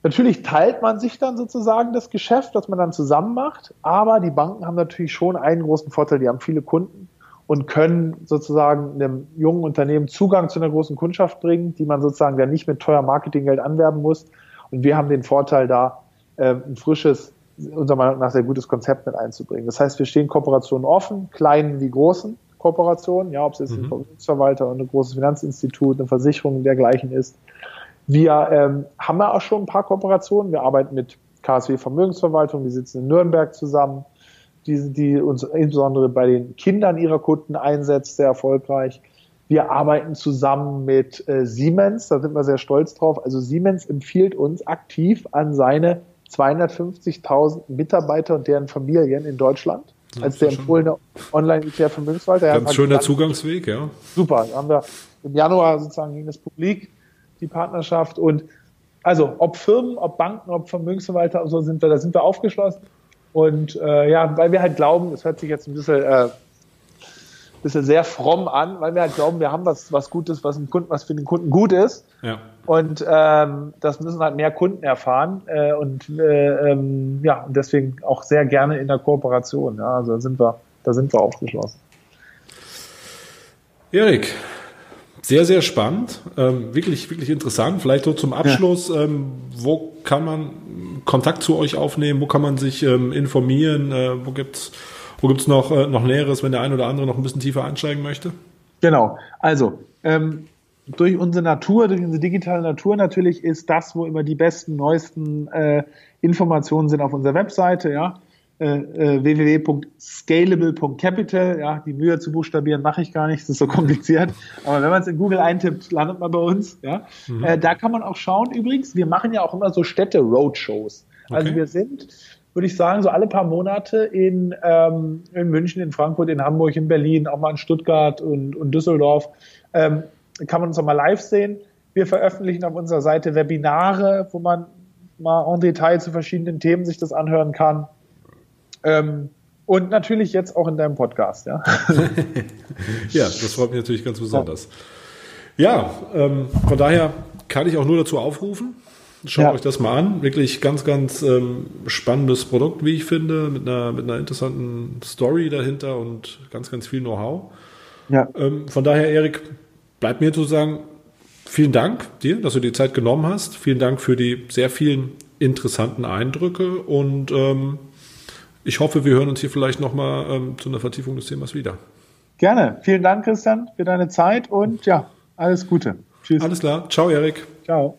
S3: natürlich teilt man sich dann sozusagen das Geschäft, das man dann zusammen macht, aber die Banken haben natürlich schon einen großen Vorteil, die haben viele Kunden und können sozusagen einem jungen Unternehmen Zugang zu einer großen Kundschaft bringen, die man sozusagen dann nicht mit teuer Marketinggeld anwerben muss. Und wir haben den Vorteil da, äh, ein frisches, unserer Meinung nach sehr gutes Konzept mit einzubringen. Das heißt, wir stehen Kooperationen offen, kleinen wie großen. Kooperation, ja, ob es jetzt mhm. ein Vermögensverwalter und ein großes Finanzinstitut, eine Versicherung dergleichen ist. Wir ähm, haben ja auch schon ein paar Kooperationen. Wir arbeiten mit KSW Vermögensverwaltung, die sitzen in Nürnberg zusammen, die, die uns insbesondere bei den Kindern ihrer Kunden einsetzt, sehr erfolgreich. Wir arbeiten zusammen mit äh, Siemens, da sind wir sehr stolz drauf. Also Siemens empfiehlt uns aktiv an seine 250.000 Mitarbeiter und deren Familien in Deutschland als der empfohlene Online-ETF-Vermögensverwalter.
S2: Ganz schöner Zugangsweg, ja.
S3: Super. Da haben wir im Januar sozusagen gegen das Publik die Partnerschaft und also ob Firmen, ob Banken, ob Vermögensverwalter, so sind wir, da sind wir aufgeschlossen. Und äh, ja, weil wir halt glauben, es hört sich jetzt ein bisschen äh, bisschen sehr fromm an, weil wir halt glauben, wir haben was, was Gutes, was, dem Kunden, was für den Kunden gut ist. Ja. Und ähm, das müssen halt mehr Kunden erfahren. Äh, und äh, ähm, ja, und deswegen auch sehr gerne in der Kooperation. Ja, also da sind wir, da sind wir aufgeschlossen.
S1: Erik, sehr, sehr spannend, ähm, wirklich, wirklich interessant. Vielleicht so zum Abschluss, ja. ähm, wo kann man Kontakt zu euch aufnehmen, wo kann man sich ähm, informieren, äh, wo gibt's wo gibt's noch, äh, noch Näheres, wenn der ein oder andere noch ein bisschen tiefer einsteigen möchte?
S3: Genau, also ähm, durch unsere Natur, durch unsere digitale Natur natürlich ist das, wo immer die besten, neuesten äh, Informationen sind auf unserer Webseite, ja. Äh, äh, www.scalable.capital. Ja, die Mühe zu buchstabieren mache ich gar nicht, das ist so kompliziert. Aber wenn man es in Google eintippt, landet man bei uns. Ja, mhm. äh, da kann man auch schauen. Übrigens, wir machen ja auch immer so Städte-Roadshows. Also wir sind, würde ich sagen, so alle paar Monate in, ähm, in München, in Frankfurt, in Hamburg, in Berlin, auch mal in Stuttgart und, und Düsseldorf. Ähm, kann man uns auch mal live sehen. Wir veröffentlichen auf unserer Seite Webinare, wo man mal en Detail zu verschiedenen Themen sich das anhören kann. Ähm, und natürlich jetzt auch in deinem Podcast, ja.
S1: ja, das freut mich natürlich ganz besonders. Ja, ähm, von daher kann ich auch nur dazu aufrufen. Schaut ja. euch das mal an. Wirklich ganz, ganz ähm, spannendes Produkt, wie ich finde, mit einer, mit einer interessanten Story dahinter und ganz, ganz viel Know-how. Ja. Ähm, von daher, Erik, bleibt mir zu sagen, vielen Dank dir, dass du die Zeit genommen hast. Vielen Dank für die sehr vielen interessanten Eindrücke und ähm, ich hoffe, wir hören uns hier vielleicht nochmal ähm, zu einer Vertiefung des Themas wieder.
S3: Gerne. Vielen Dank, Christian, für deine Zeit und ja, alles Gute.
S1: Tschüss. Alles klar. Ciao, Erik. Ciao.